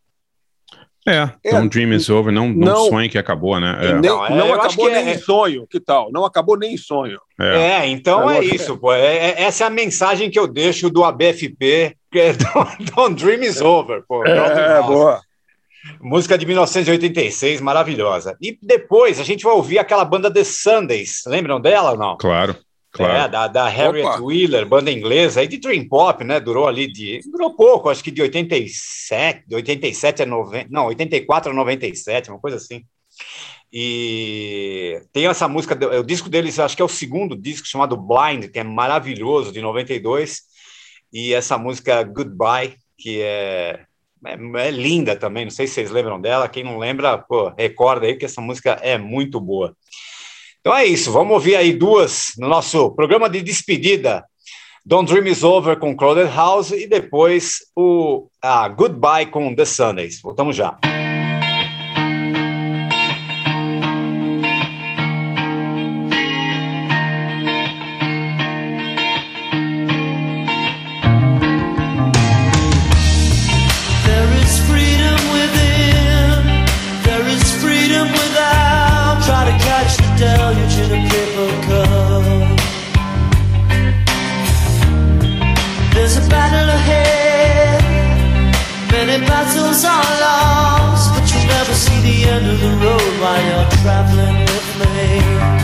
É, é, Don't Dream is over, não, não, não sonhe que acabou, né?
É. Nem, não, é, não acabou nem em sonho, que tal? Não acabou nem em sonho.
É, então é isso, pô. essa é a mensagem que eu deixo do ABFP, que é [LAUGHS] Don't, don't Dream is over, pô.
É, boa.
Música de 1986, maravilhosa. E depois a gente vai ouvir aquela banda The Sundays, lembram dela ou não?
Claro. Claro.
É, da, da Harriet Opa. Wheeler, banda inglesa, aí de Dream Pop, né? Durou ali de. Durou pouco, acho que de 87, de 87 a 90. Não, 84 a 97, uma coisa assim. E tem essa música, o disco deles, acho que é o segundo disco, chamado Blind, que é maravilhoso, de 92. E essa música Goodbye, que é, é, é linda também, não sei se vocês lembram dela. Quem não lembra, pô, recorda aí que essa música é muito boa. Então é isso, vamos ouvir aí duas no nosso programa de despedida. Don't Dream Is Over com Crowded House e depois o a Goodbye com The Sundays. Voltamos já.
Battle ahead, many battles are lost, but you'll never see the end of the road while you're traveling with me.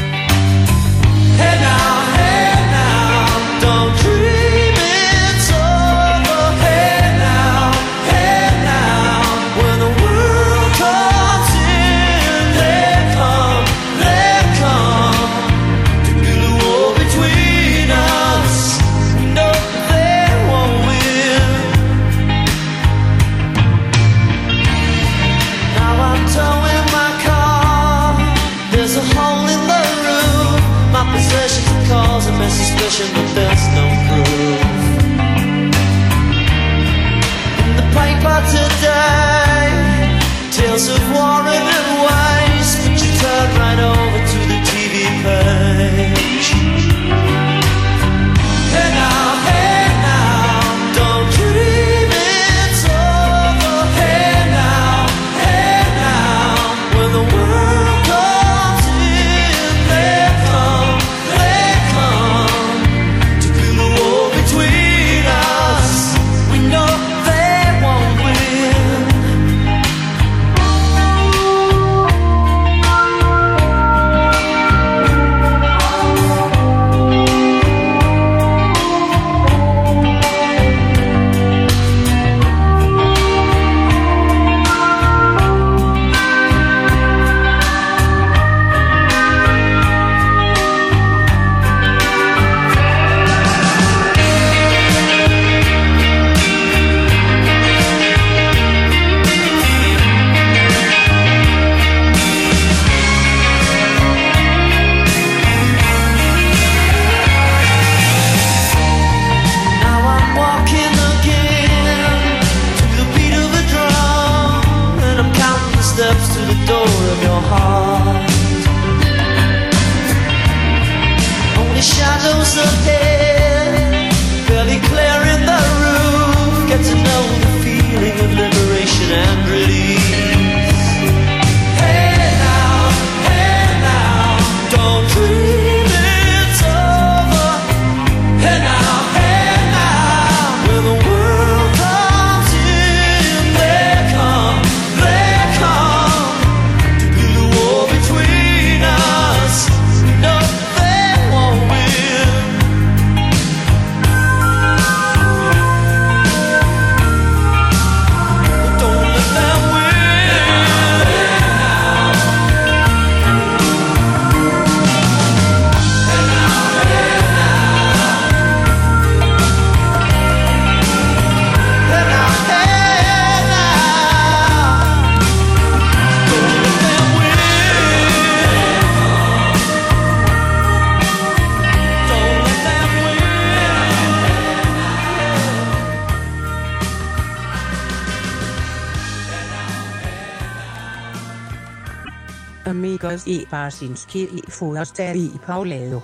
Amigos e Barsinski e Foraster e Pauleo.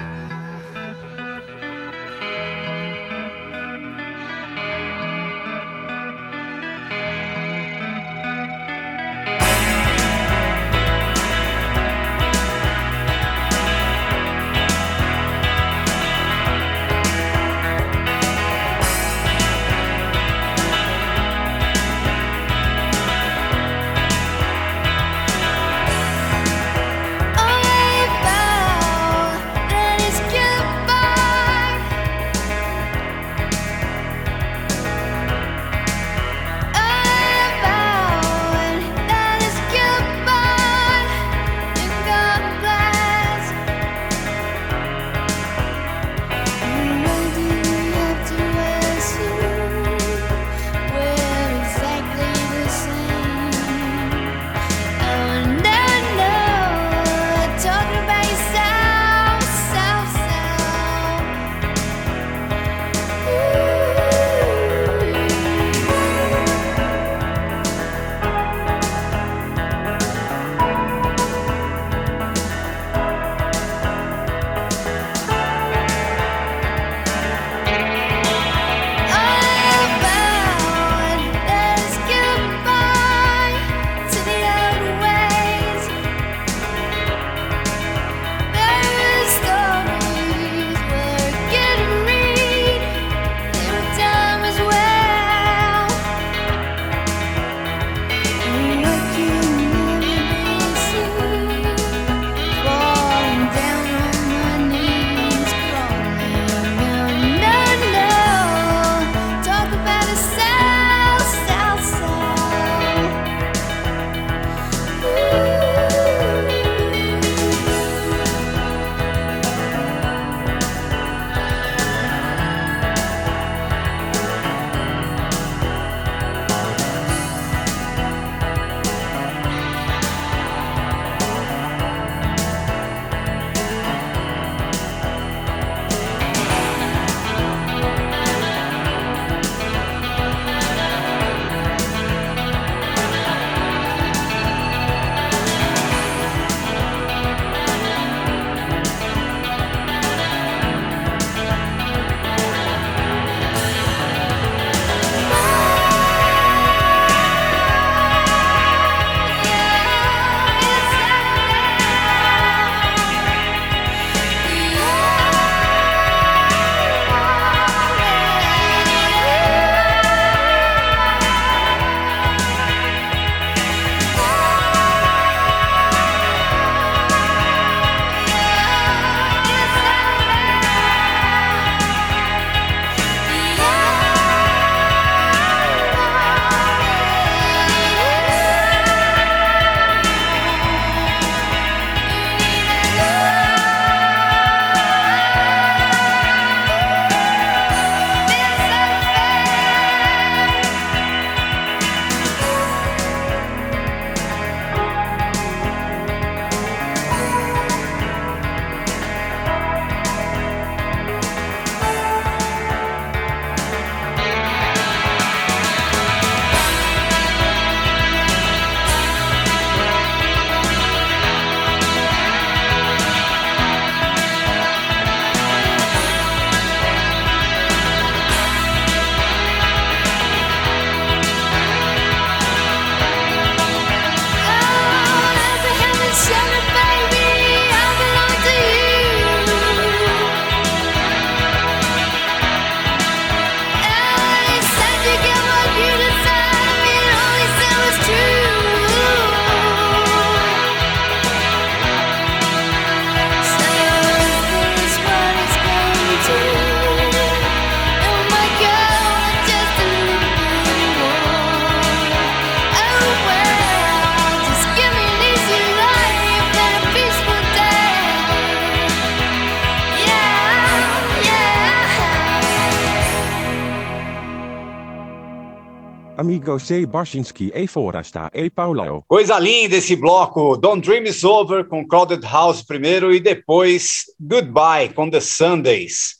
C. Barsinski e Forasta e Paulo.
Coisa linda esse bloco. Don't Dream Is Over com Crowded House primeiro e depois Goodbye com The Sundays.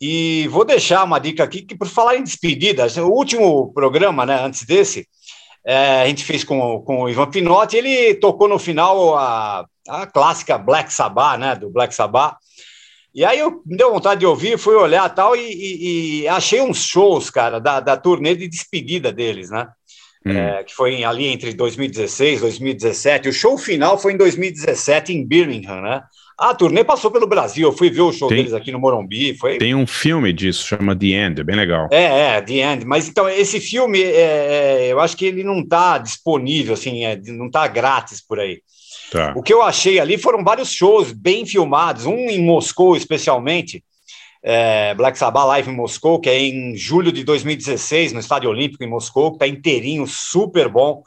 E vou deixar uma dica aqui que por falar em despedidas, o último programa, né, antes desse, é, a gente fez com, com o Ivan Pinotti, ele tocou no final a, a clássica Black Sabbath, né? Do Black Sabbath. E aí eu me deu vontade de ouvir, fui olhar tal, e, e, e achei uns shows, cara, da, da turnê de despedida deles, né?
Hum.
É, que foi ali entre 2016 e 2017. O show final foi em 2017 em Birmingham, né? A turnê passou pelo Brasil, eu fui ver o show
Tem-
deles aqui no Morumbi, foi
Tem um filme disso, chama The End, é bem legal.
é, é, The End. Mas então, esse filme, é, é, eu acho que ele não está disponível, assim, é, não está grátis por aí.
Tá.
O que eu achei ali foram vários shows bem filmados, um em Moscou especialmente, é, Black Sabbath Live em Moscou, que é em julho de 2016, no Estádio Olímpico em Moscou, que está inteirinho, super bom.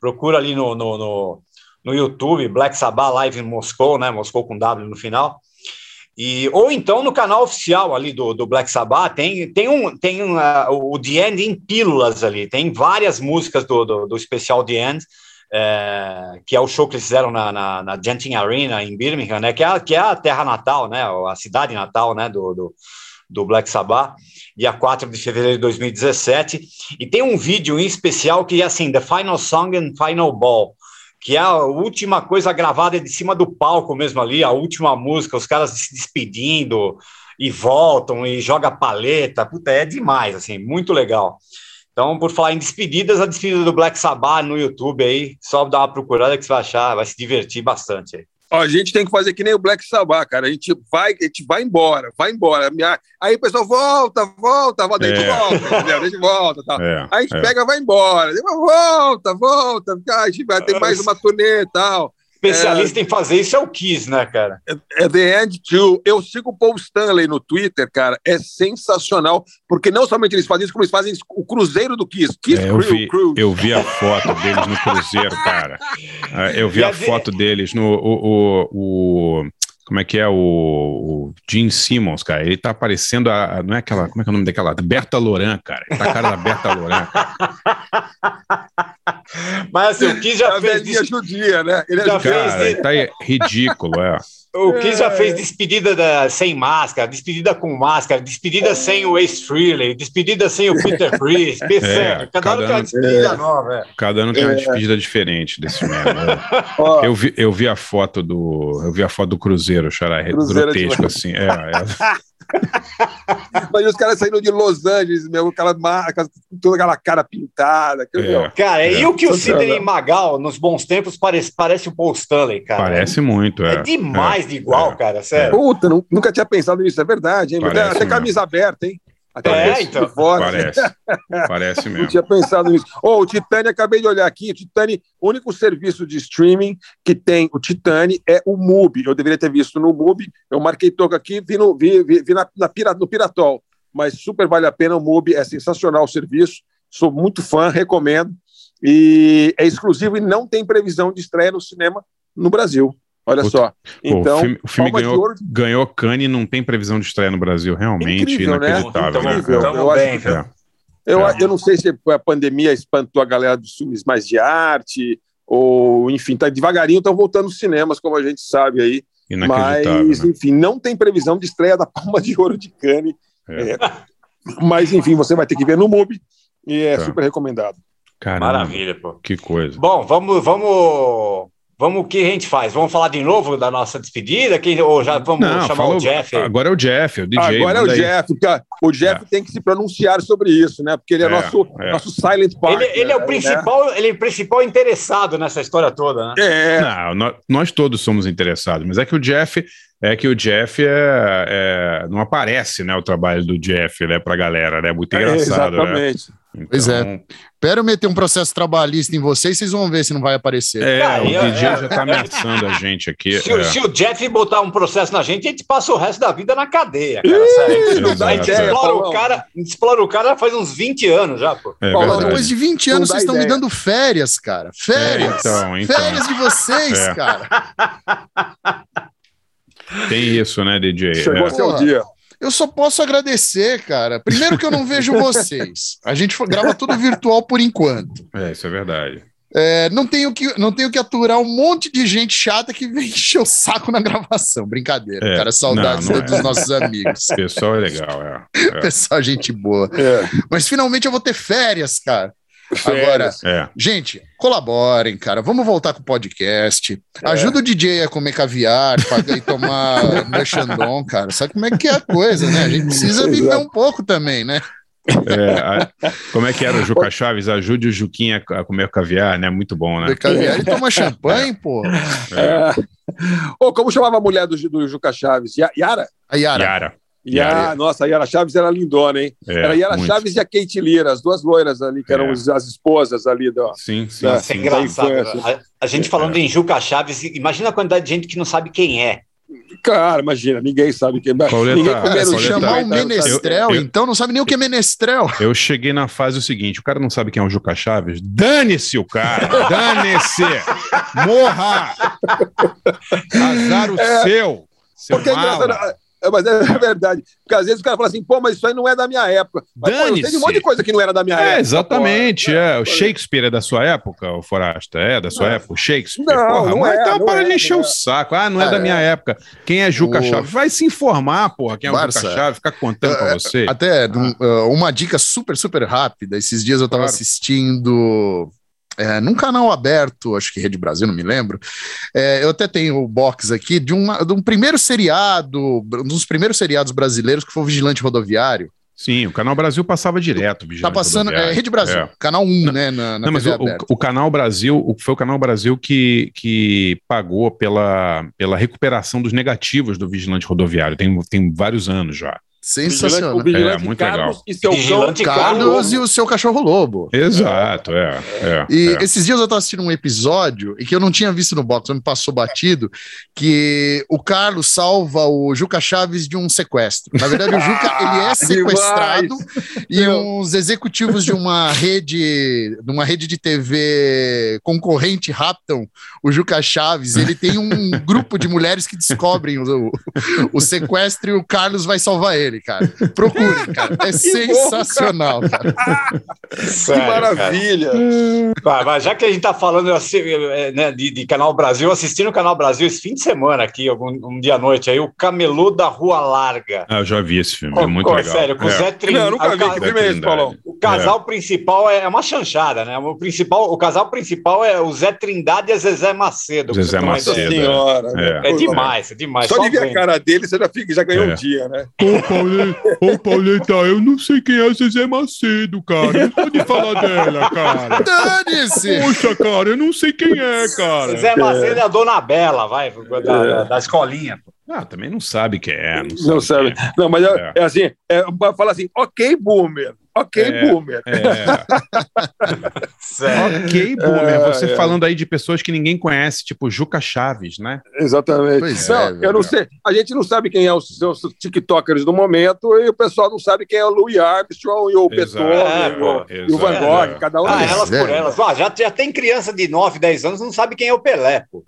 Procura ali no, no, no, no YouTube, Black Sabbath Live em Moscou, né? Moscou com W no final. E, ou então no canal oficial ali do, do Black Sabbath tem, tem, um, tem um, ah, o The End em pílulas ali, tem várias músicas do, do, do especial The End, é, que é o show que eles fizeram na, na, na Genting Arena em Birmingham, né, que, é, que é a terra natal, né, a cidade natal né, do, do, do Black Sabbath, dia 4 de fevereiro de 2017, e tem um vídeo em especial que é assim, The Final Song and Final Ball, que é a última coisa gravada de cima do palco mesmo ali, a última música, os caras se despedindo e voltam e joga paleta, puta, é demais, assim, muito legal. Então, por falar em [LAUGHS] despedidas, a despedida do Black Sabbath no YouTube aí, só dá uma procurada que você vai achar, vai se divertir bastante aí.
Ó, a gente tem que fazer que nem o Black Sabbath, cara. A gente vai, a gente vai embora, vai embora. Aí o pessoal volta, volta, volta, a gente
É.
volta, entendeu? A gente volta, tá?
É,
Aí a gente
é.
pega, vai embora. Volta, volta. Ah, a gente vai ter mais uma turnê e tal.
Especialista em fazer isso é o Kiss, né, cara?
É The End Too. Eu sigo o Paul Stanley no Twitter, cara. É sensacional, porque não somente eles fazem isso, como eles fazem o Cruzeiro do Kiss. Kiss
É, eu,
Crew,
vi,
Cruise.
eu vi a foto deles no Cruzeiro, [LAUGHS] cara. É, Eu vi a
a de-
foto deles no. O, o, o- como é que é? O, o Gene Simmons, cara. Ele tá parecendo a. a- Não é aquela. Como é que é o nome daquela? Berta Loran, cara. Ele tá a cara da Berta Loran. cara. [LAUGHS]
Mas assim, o Kiss já
A
fez dis-
judia, né? Ele é
Já fez,
Cara,
né?
ele tá ridículo, é.
O Kiss já fez despedida da- sem máscara, despedida com máscara, despedida sem o Ace Frehley, despedida sem o Peter Chris, [LAUGHS]
É,
cada,
cada
ano tem uma
ano-
despedida nova. é.
Cada ano tem uma
É.
despedida diferente desse merda. [LAUGHS]
Ó,
Eu vi, eu vi a foto do. Eu vi a foto do Cruzeiro, Xará, é
de-
grotesco, assim. É, é. [LAUGHS] [LAUGHS]
Mas os caras saindo de Los Angeles, meu, aquela marca, toda aquela cara pintada.
É.
Cara, e
É.
o que o
Sensacional.
Sidney Magal, nos bons tempos, parece, parece o Paul Stanley, cara.
Parece muito, é.
É demais de igual,
É.
cara, sério.
Puta, nu- nunca tinha pensado nisso, é verdade, hein?
Parece
até
mesmo.
camisa aberta, hein? Até
É,
berço
então.
Parece. Parece
Não [LAUGHS]
mesmo.
tinha pensado nisso. Oh, o Titani, acabei de olhar aqui. O Titani, o único serviço de streaming que tem o Titani é o MUBI. Eu deveria ter visto no MUBI. Eu marquei toca aqui, vi no, vi, vi, vi na, na no Piratol. Mas super vale a pena. O MUBI é sensacional o serviço. Sou muito fã, recomendo. E é exclusivo e não tem previsão de estreia no cinema no Brasil. Olha
Puta.
só.
Pô,
Então,
o filme, o filme ganhou,
Ouro-
ganhou Cannes e não tem previsão de estreia no Brasil. Realmente
Incrível, né?
inacreditável. né?
Incrível.
Tamo
Eu acho
bem, cara.
É.
Eu,
É.
eu não sei se a pandemia espantou a galera dos filmes mais de arte, ou, enfim, tá devagarinho, estão voltando os cinemas, como a gente sabe aí. Mas,
né?
enfim, não tem previsão de estreia da Palma de Ouro de Cannes.
É.
É. Mas, enfim, você vai ter que ver no MUBI e é
Tá.
super recomendado.
Caramba,
Maravilha, pô.
que coisa.
Bom, vamos, vamos, vamos, o que a gente faz? Vamos falar de novo da nossa despedida? Quem, ou já vamos
Não,
chamar
falou-
o Jeff?
Agora é o Jeff, é o DJ.
Agora é o
aí.
Jeff, porque o Jeff tem que se pronunciar sobre isso, né? Porque ele é,
É,
nosso,
é.
nosso silent partner.
Ele, ele é o
né?
principal, ele é o principal interessado nessa história toda, né?
É,
Não, nó- nós todos somos interessados, mas é que o Jeff é que o Jeff é, é- não aparece, né, o trabalho do Jeff, né, pra galera, né, muito
é,
engraçado, né?
Exatamente.
Pois é.
Então,
Espero meter um processo trabalhista em vocês, vocês vão ver se não vai aparecer.
É,
Ah,
o
eu-
DJ
é-
já tá ameaçando a gente aqui.
Se, o-
é.
se o Jeff botar um processo na gente, a gente passa o resto da vida na cadeia, cara. gente,
não dá
a gente
ideia,
explora o cara, explora o cara faz uns 20 anos já, pô.
É
Paulo.
Depois de 20
Não
anos, vocês estão me dando férias, cara. Férias.
É, então, então.
Férias de vocês, [LAUGHS]
É.
cara.
Tem isso, né, DJ?
Chegou
É.
seu dia.
Eu só posso agradecer, cara. Primeiro que eu não vejo [LAUGHS] vocês. A gente grava tudo virtual por enquanto.
É, isso é verdade.
É, não, tenho que, não tenho que aturar um monte de gente chata que vem [LAUGHS] encher o saco na gravação. Brincadeira,
É,
cara. Saudades
não, não
dos
é.
nossos amigos.
O [LAUGHS] pessoal é legal, é. É.
Pessoal, gente boa.
É.
Mas finalmente eu vou ter férias, cara. Agora,
É.
gente, colaborem, cara. Vamos voltar com o podcast. Ajuda o DJ a comer caviar, e tomar [LAUGHS] merchandon, cara. Sabe como é que é a coisa, né? A gente precisa viver um pouco também, né?
É, a- como é que era o Juca Chaves? Ajude o Juquinha a comer caviar, né? Muito bom, né?
Comer caviar e tomar champanhe, pô.
É. Ô, como chamava a mulher do, do Juca Chaves? Ya- Yara?
A Yara.
Yara.
Yara. Nossa, a Yara Chaves era lindona, hein?
É,
era a Yara
muito.
Chaves e a Kate Lira, as duas loiras ali, que eram
É.
as esposas ali. Da,
Sim, sim.
da-
Isso é engraçado.
infância.
A, a gente falando em Juca Chaves, imagina a quantidade de gente que não sabe quem é.
Cara, imagina, ninguém sabe quem
Pauleta,
Ninguém
é,
comendo
Pauleta,
Chamar
chama
o menestrel,
Eu- eu-
então não sabe nem o que é menestrel. [LAUGHS]
Eu cheguei na fase o seguinte: o cara não sabe quem é o Juca Chaves? Dane-se o cara! Dane-se! Morra! Azar o
É.
seu! Seu
Porque é
mala.
É, mas é [LAUGHS] verdade. Porque às vezes o cara fala assim, pô, mas isso aí não é da minha época. Mas, pô, eu sei de um monte de coisa que não era da minha época.
É, exatamente.
pô.
É. O Shakespeare é da sua época, o Forasta? É da sua
Não.
época? O Shakespeare?
Não,
porra,
não é,
então
não
para
é,
de encher
não
o
é.
saco. Ah, não é
Ah,
da minha
é.
época. Quem é Juca
O-
Chaves? Vai se informar, porra, quem é
Barça.
Juca Chaves, ficar contando pra você.
Até um, uh, uma dica super, super rápida. Esses dias eu tava
Claro.
assistindo é, num canal aberto, acho que Rede Brasil, não me lembro. É, eu até tenho o box aqui de, uma, de um primeiro seriado, um dos primeiros seriados brasileiros que foi o Vigilante Rodoviário.
Sim, o Canal Brasil passava direto.
Tá passando, é. Rede Brasil,
É.
canal 1, né, na, na
Não, mas o, o Canal Brasil, o- foi o Canal Brasil que, que pagou pela, pela recuperação dos negativos do vigilante rodoviário. Tem, tem vários anos já.
Sensacional.
O vigilante
É, muito
Carlos
legal.
e seu
Vigilante
cão.
Carlos e o seu cachorro lobo.
Exato, é. é,
E
é.
esses dias eu tava assistindo um episódio e que eu não tinha visto no box, me passou batido, que o Carlos salva o Juca Chaves de um sequestro. Na verdade, o Juca [LAUGHS] ele é sequestrado e uns executivos de uma rede, de uma rede de TV concorrente raptam o Juca Chaves. Ele tem um grupo de mulheres que descobrem o, o sequestro e o Carlos vai salvar ele, cara. Procurem, [LAUGHS] cara. É sensacional, cara.
Que
Sério,
maravilha.
Vai, vai, já que a gente tá falando assim, é, né, de, de Canal Brasil, assisti no Canal Brasil esse fim de semana aqui, algum, um dia à noite, aí o Camelô da Rua Larga.
Ah, eu já vi esse filme, é muito
com-
legal.
Sério, com o
É.
Zé Trindade.
Não, nunca vi. Que filme é esse, Paulão?
O casal principal é uma chanchada, né? O, principal, o casal principal é o Zé Trindade e a Zezé Macedo.
Zezé Macedo.
Senhora.
É.
É demais, é demais.
Só de ver a cara dele, você já, fica, já ganhou
É.
um dia, né?
Pauleta, ô, Pauleta, eu não sei quem é Zezé Macedo, cara. Não pode falar dela, cara.
Dane-se!
Poxa, cara, eu não sei quem é, cara.
Zé Macedo é a Dona Bela, vai, da, da, da escolinha.
Ah, também não sabe quem é. Não sabe.
Não sabe.
é.
Não, mas é,
É.
é assim, é, fala assim, ok, boomer. Ok,
É.
boomer.
É.
Sério.
Ok, Boomer.
É,
Você
é.
falando aí de pessoas que ninguém conhece, tipo Juca Chaves, né?
Exatamente.
Pois
não,
é,
eu não sei. A gente não sabe quem é os seus TikTokers do momento e o pessoal não sabe quem é o Louis Armstrong e o. Beethoven
É,
e, o, e o Van. Gogh. Cada um
Ah, elas por elas. Ah, já, já tem criança de 9, 10 anos que não sabe quem é o Pelé, pô.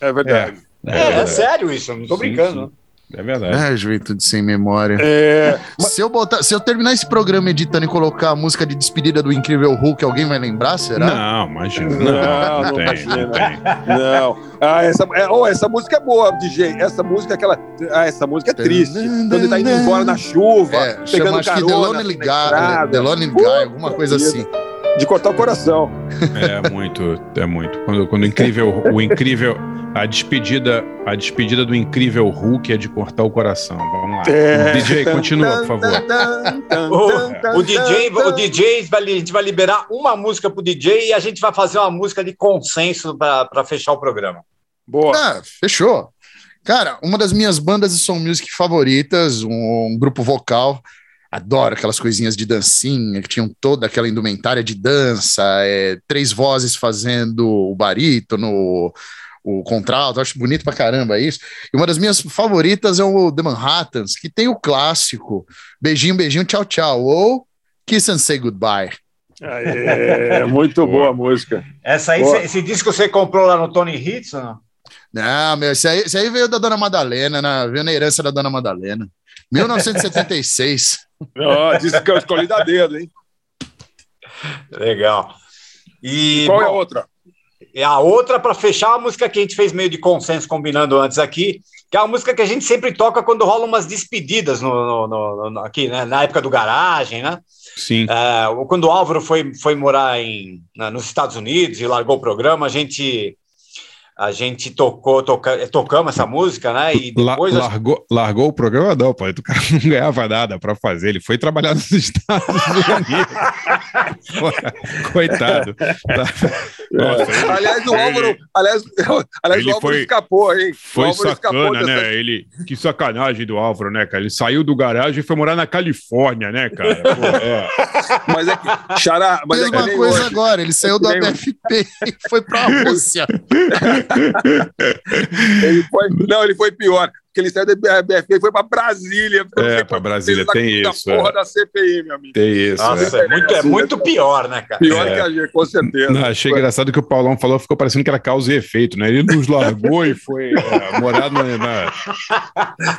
É verdade.
É, é
verdade.
sério isso, eu não tô
Sim,
brincando.
sim. É verdade.
É, juventude sem memória.
É,
Se eu, botar, se eu terminar esse programa editando e colocar a música de despedida do Incrível Hulk, alguém vai lembrar, será?
Não, imagina. Não,
Não,
não, tem,
imagina.
não tem.
não. Ah, essa, é, oh, essa música é boa, DJ. Essa música é aquela. Ah, essa música é triste. Quando ele tá indo embora na chuva,
É,
pegando
chama acho que
carona na
Guy,
estrada.
The Lonely Guy, alguma coisa assim.
De cortar o coração.
É muito, é muito. Quando, quando o incrível, o incrível, a despedida, a despedida do incrível Hulk é de cortar o coração. Vamos lá.
É.
DJ, continua, por favor.
O, o DJ, o DJ vai, a gente vai liberar uma música pro DJ e a gente vai fazer uma música de consenso para fechar o programa.
Boa.
Ah, fechou. Cara, uma das minhas bandas de soul music favoritas, um, um grupo vocal. Adoro aquelas coisinhas de dancinha, que tinham toda aquela indumentária de dança, é, três vozes fazendo o barítono, o contralto, acho bonito pra caramba isso. E uma das minhas favoritas é o The Manhattans, que tem o clássico Beijinho, beijinho, tchau, tchau, ou Kiss and Say Goodbye.
É, muito boa a música.
Essa aí,
Boa.
esse disco você comprou lá no Tony Hits ou não?
Não, meu, esse aí, esse aí veio da Dona Madalena, na, veio na herança da Dona Madalena. 1976.
Ó, disse que eu escolhi da dedo, hein?
Legal. E,
Qual é a
bom,
outra?
E a outra, para fechar, a música que a gente fez meio de consenso combinando antes aqui, que é uma música que a gente sempre toca quando rola umas despedidas no, no- no- no- aqui, né? Na época do garagem, né?
Sim.
É, quando o Álvaro foi, foi morar em, na- nos Estados Unidos e largou o programa, a gente, a gente tocou, toca, tocamos essa música, né? E
La-
depois. acho-
largou, largou o programa, não, pô. O cara não ganhava nada pra fazer. Ele foi trabalhar nos [LAUGHS] Estados Unidos. [LAUGHS] Coitado. Tá. Nossa, ele-
aliás, o
ele-
Álvaro, aliás, [LAUGHS] aliás
ele
o Álvaro
foi-
escapou, hein? O
Foi
Álvaro escapou
sacana,
dessa-
né? Ele, que sacanagem do Álvaro, né, cara? Ele saiu do garagem e foi morar na Califórnia, né, cara? [LAUGHS] Pô, é.
Mas é que, Xará, mas é que
coisa
hoje.
agora, ele saiu do ABFP e foi pra Rússia.
Ele foi, não, ele foi pior, porque ele saiu da BFP e foi pra Brasília.
É,
quanto
Brasília, tem
da
isso,
porra
é.
da CPI, meu amigo.
Tem isso.
Nossa,
é.
é muito, é muito pior, né, cara?
Pior
É.
que a gente, com certeza.
Não, achei engraçado que o Paulão falou, ficou parecendo que era causa e efeito, né? Ele nos largou e foi é, morar na, na-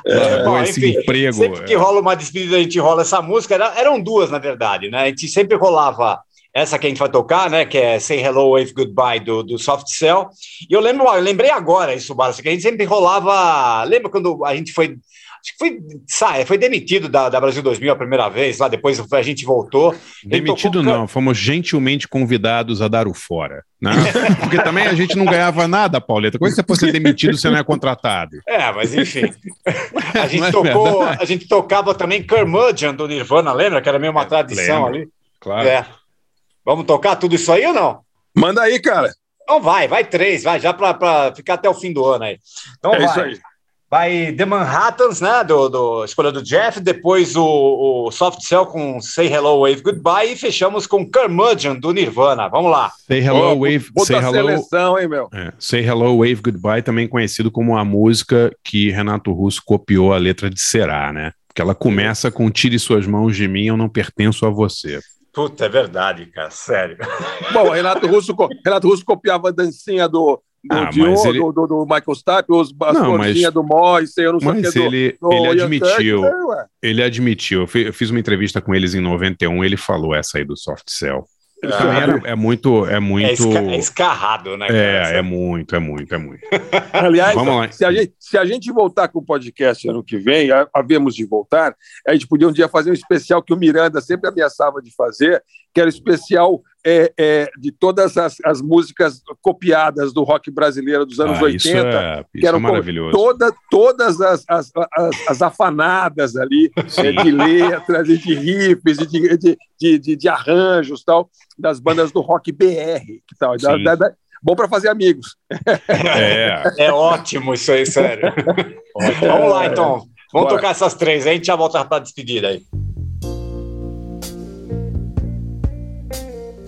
largou
Bom,
esse
enfim,
emprego.
Sempre que
é.
rola uma despedida, a gente rola essa música. Era- eram duas, na verdade, né? A gente sempre rolava essa que a gente vai tocar, né? Que é Say Hello, Wave Goodbye do, do Soft Cell. E eu lembro, eu lembrei agora isso, Barça, que a gente sempre rolava. Lembra quando a gente foi. Acho que foi, sabe, foi demitido da, da Brasil 2000 a primeira vez, lá depois a gente voltou.
Demitido
tocou-
não, fomos gentilmente convidados a dar o fora, né? [LAUGHS] Porque também a gente não ganhava nada, Pauleta. Como é que você pode ser demitido se você não é contratado?
É, mas enfim. A gente
é
tocou,
verdade?
a gente tocava também Curmudgeon do Nirvana, lembra? Que era meio uma tradição
lembro.
ali.
Claro.
É. Vamos tocar tudo isso aí ou não?
Manda aí, cara.
Então vai, vai três, vai, já para ficar até o fim do ano aí. Então
É
vai.
isso aí.
Vai The Manhattans, né? Do, do escolha do Jeff, depois o, o Soft Cell com Say Hello, Wave Goodbye e fechamos com Curmudgeon do Nirvana. Vamos lá.
Say hello,
Ó,
wave.
puta
Say hello.
seleção, hein, meu?
É, Say Hello, Wave Goodbye, também conhecido como a música que Renato Russo copiou a letra de Será, né? Porque ela começa com Tire suas mãos de mim, eu não pertenço a você.
Puta, é verdade, cara, sério. [LAUGHS]
Bom, o Renato Russo, Renato Russo copiava a dancinha do, do,
Ah,
Dio,
mas ele-
do, do, do Michael Stipe, os, as
Não,
florzinhas
mas-
do Morrissey, eu não sei o
Mas
que do,
ele,
do
ele
Ian
admitiu,
Turner, ué.
ele admitiu. Eu fiz uma entrevista com eles em 91, ele falou essa aí do Soft Cell. Também era- é muito, é muito,
É, esca- é escarrado, né? cara?
é, é muito, é muito, é muito. [LAUGHS]
Aliás,
Vamos lá.
se a, gente, se a gente voltar com o podcast ano que vem, ha- havemos de voltar, a gente podia um dia fazer um especial que o Miranda sempre ameaçava de fazer, que era o especial é, é, de todas as, as músicas copiadas do rock brasileiro dos anos
Ah,
80.
isso é,
que
isso é
eram
maravilhoso.
Toda, todas as, as, as, as afanadas ali, né, de letras e de riffs e de, de, de, de, de arranjos tal, das bandas do rock BR. Que tal, Da- da- da- bom para fazer amigos.
É,
É ótimo isso aí, sério. [LAUGHS] Vamos lá, então. Vamos
Bora.
tocar essas três aí, a gente já volta para despedida aí.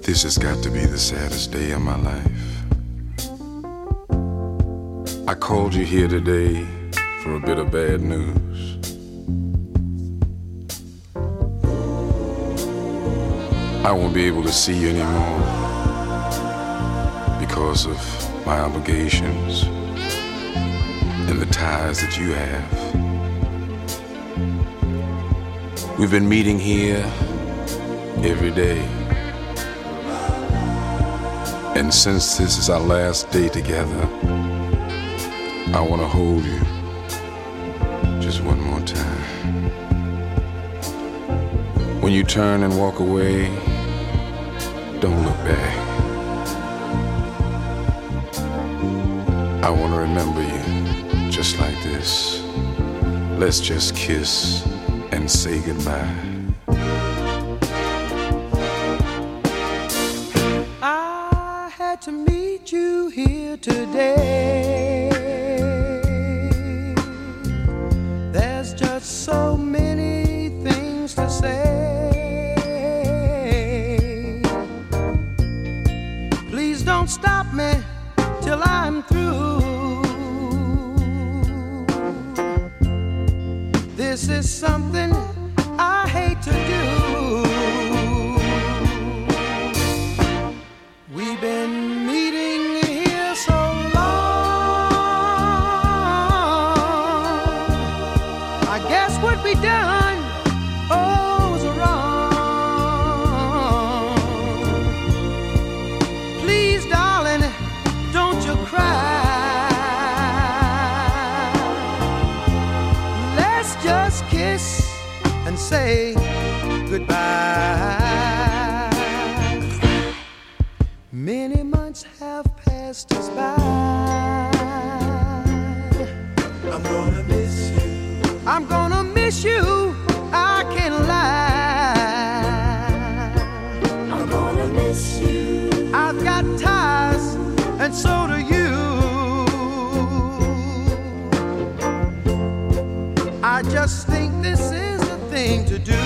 This has got to be the saddest day of my life. I called you here today for a bit of bad news. I won't be able to see you anymore because of my obligations and the ties that you have. We've been meeting here every day. And since this is our last day together, I want to hold you just one more time. When you turn and walk away, don't look back. I want to remember you just like this. Let's just kiss and say goodbye.
Here today. There's just so many things to say. Please don't stop me till I'm through. This is something I hate to do. And say goodbye. Many months have passed us by. I'm gonna miss you. I'm gonna miss you. I can't lie. I'm gonna miss you. I've got ties, and so do you. I just think thing to do.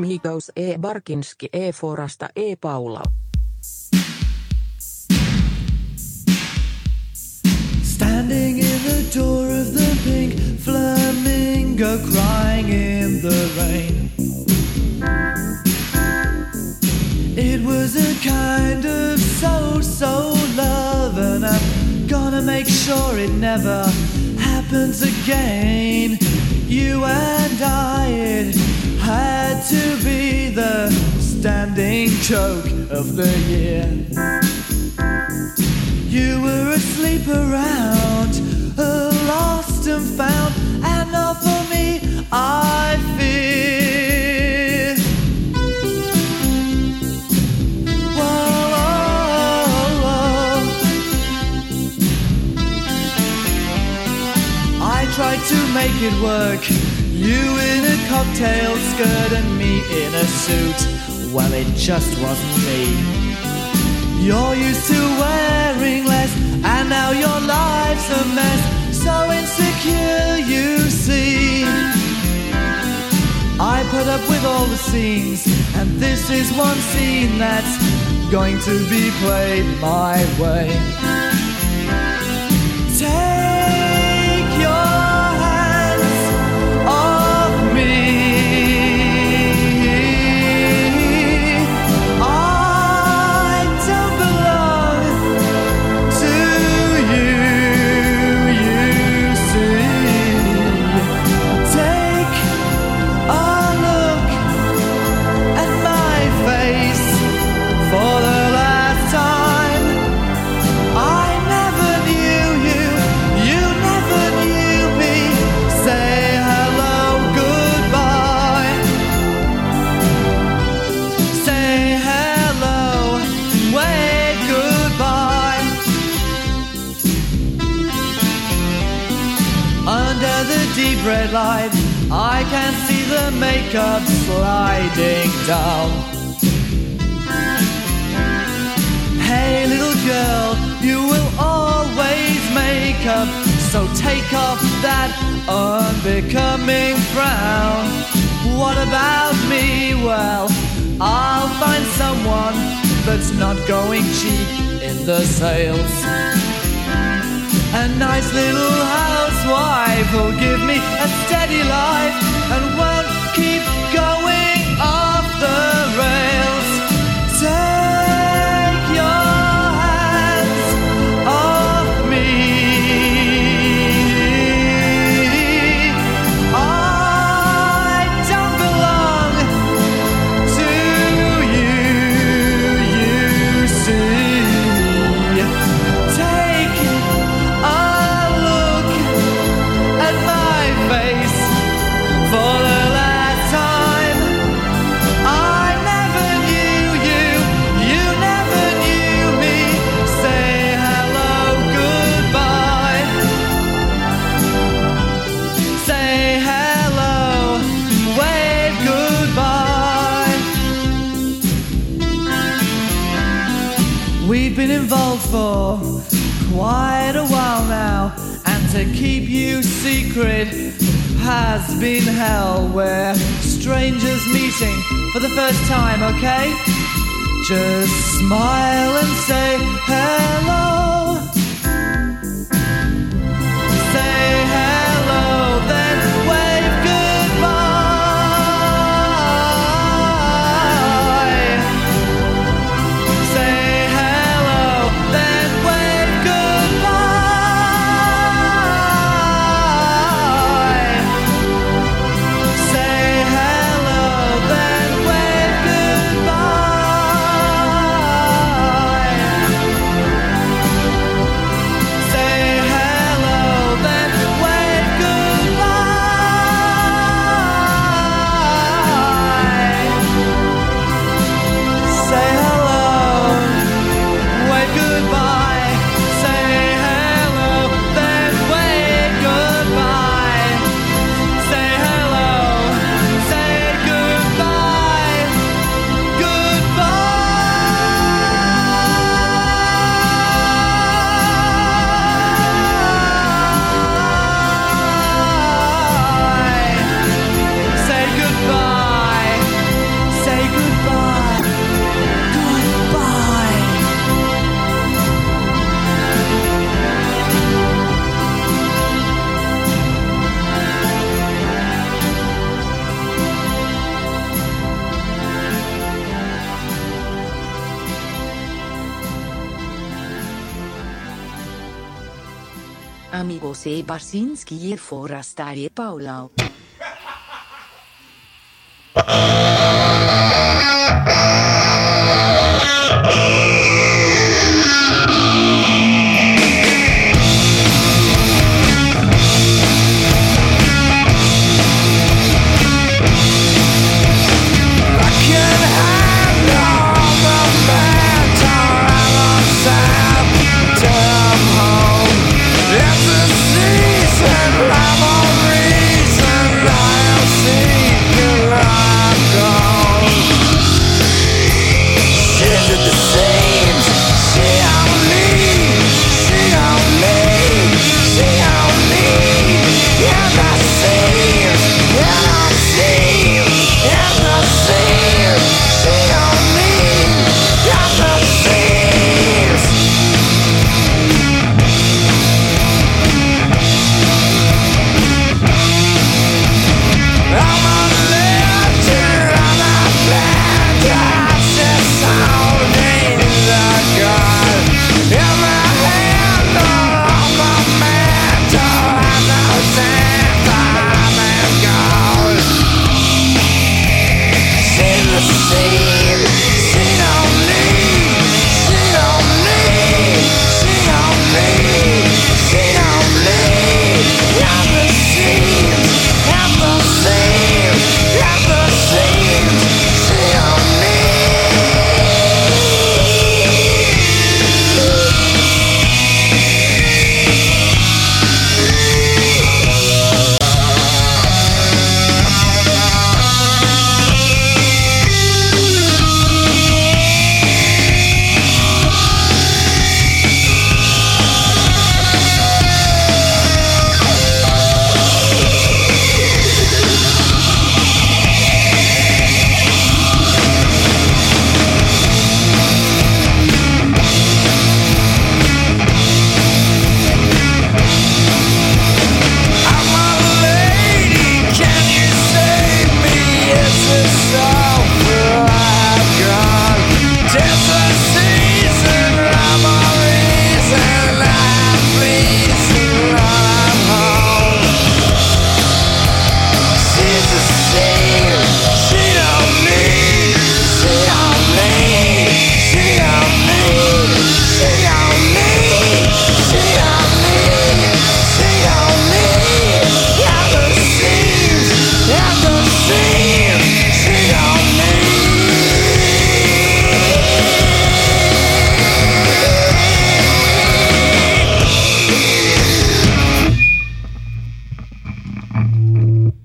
Amigos e Barkinski e Forasta e Paula.
Standing in the door of the pink flamingo, crying in the rain. It was a kind of so so love, and I'm gonna make sure it never happens again. You and I, it had to be the standing joke of the year. You were asleep around, lost and found, and not for me, I fear. Whoa, whoa, whoa. I tried to make it work. You in a cocktail skirt and me in a suit. Well, it just wasn't me. You're used to wearing less, and now your life's a mess. So insecure, you see. I put up with all the scenes, and this is one scene that's going to be played my way. Take makeup sliding down. Hey, little girl, you will always make up, so take off that unbecoming frown. What about me? Well, I'll find someone that's not going cheap in the sales. A nice little housewife will give me a steady life and well for quite a while now, and to keep you secret has been hell. Where strangers meeting for the first time, okay? Just smile and say hello.
Barsinski forastare
Paulau. Oh.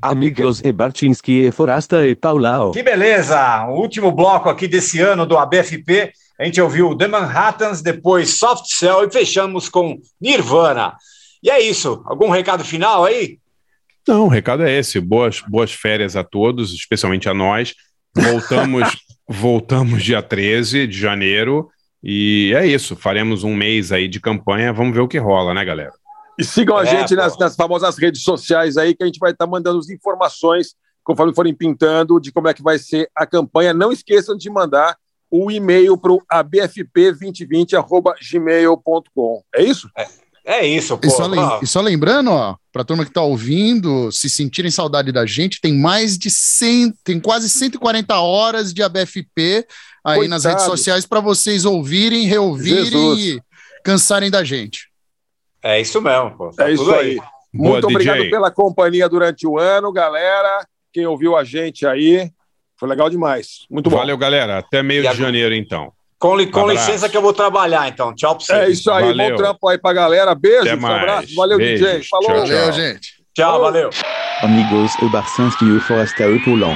Amigos e Barchinski e Forasta e Paulao.
Que beleza! O último bloco aqui desse ano do ABFP, a gente ouviu The Manhattans, depois Soft Cell e fechamos com Nirvana. E é isso. Algum recado final aí?
Não, o recado é esse. Boas, boas férias a todos, especialmente a nós. Voltamos, [LAUGHS] voltamos dia 13 de janeiro. E é isso. Faremos um mês aí de campanha. Vamos ver o que rola, né, galera?
E sigam a
É,
gente
pô.
nas, nas famosas redes sociais aí, que a gente vai estar mandando as informações conforme forem pintando de como é que vai ser a campanha. Não esqueçam de mandar o e-mail para o abfp2020.gmail.com. É isso?
É isso, pô.
E só, lem-
Ó,
e só lembrando, ó, pra turma que tá ouvindo, se sentirem saudade da gente, tem mais de 100, tem quase 140 horas de ABFP aí nas
Coitado.
redes sociais pra vocês ouvirem, reouvirem
Jesus.
e cansarem da gente.
É isso mesmo, pô. Tá
É isso aí.
Boa,
Muito
DJ.
obrigado pela companhia durante o ano, galera. Quem ouviu a gente aí, foi legal demais. Muito bom.
Valeu, galera. Até meio
E
de janeiro, então.
Com, li- com
Abraço.
licença que eu vou trabalhar, então. Tchau pra vocês.
É isso aí,
Valeu.
bom trampo aí pra galera. Beijos,
Até mais.
abraços. Valeu,
Beijos.
DJ. Falou.
Tchau,
Valeu, gente.
Tchau, valeu.
Amigos e Barcinski e Forasta e Paulão.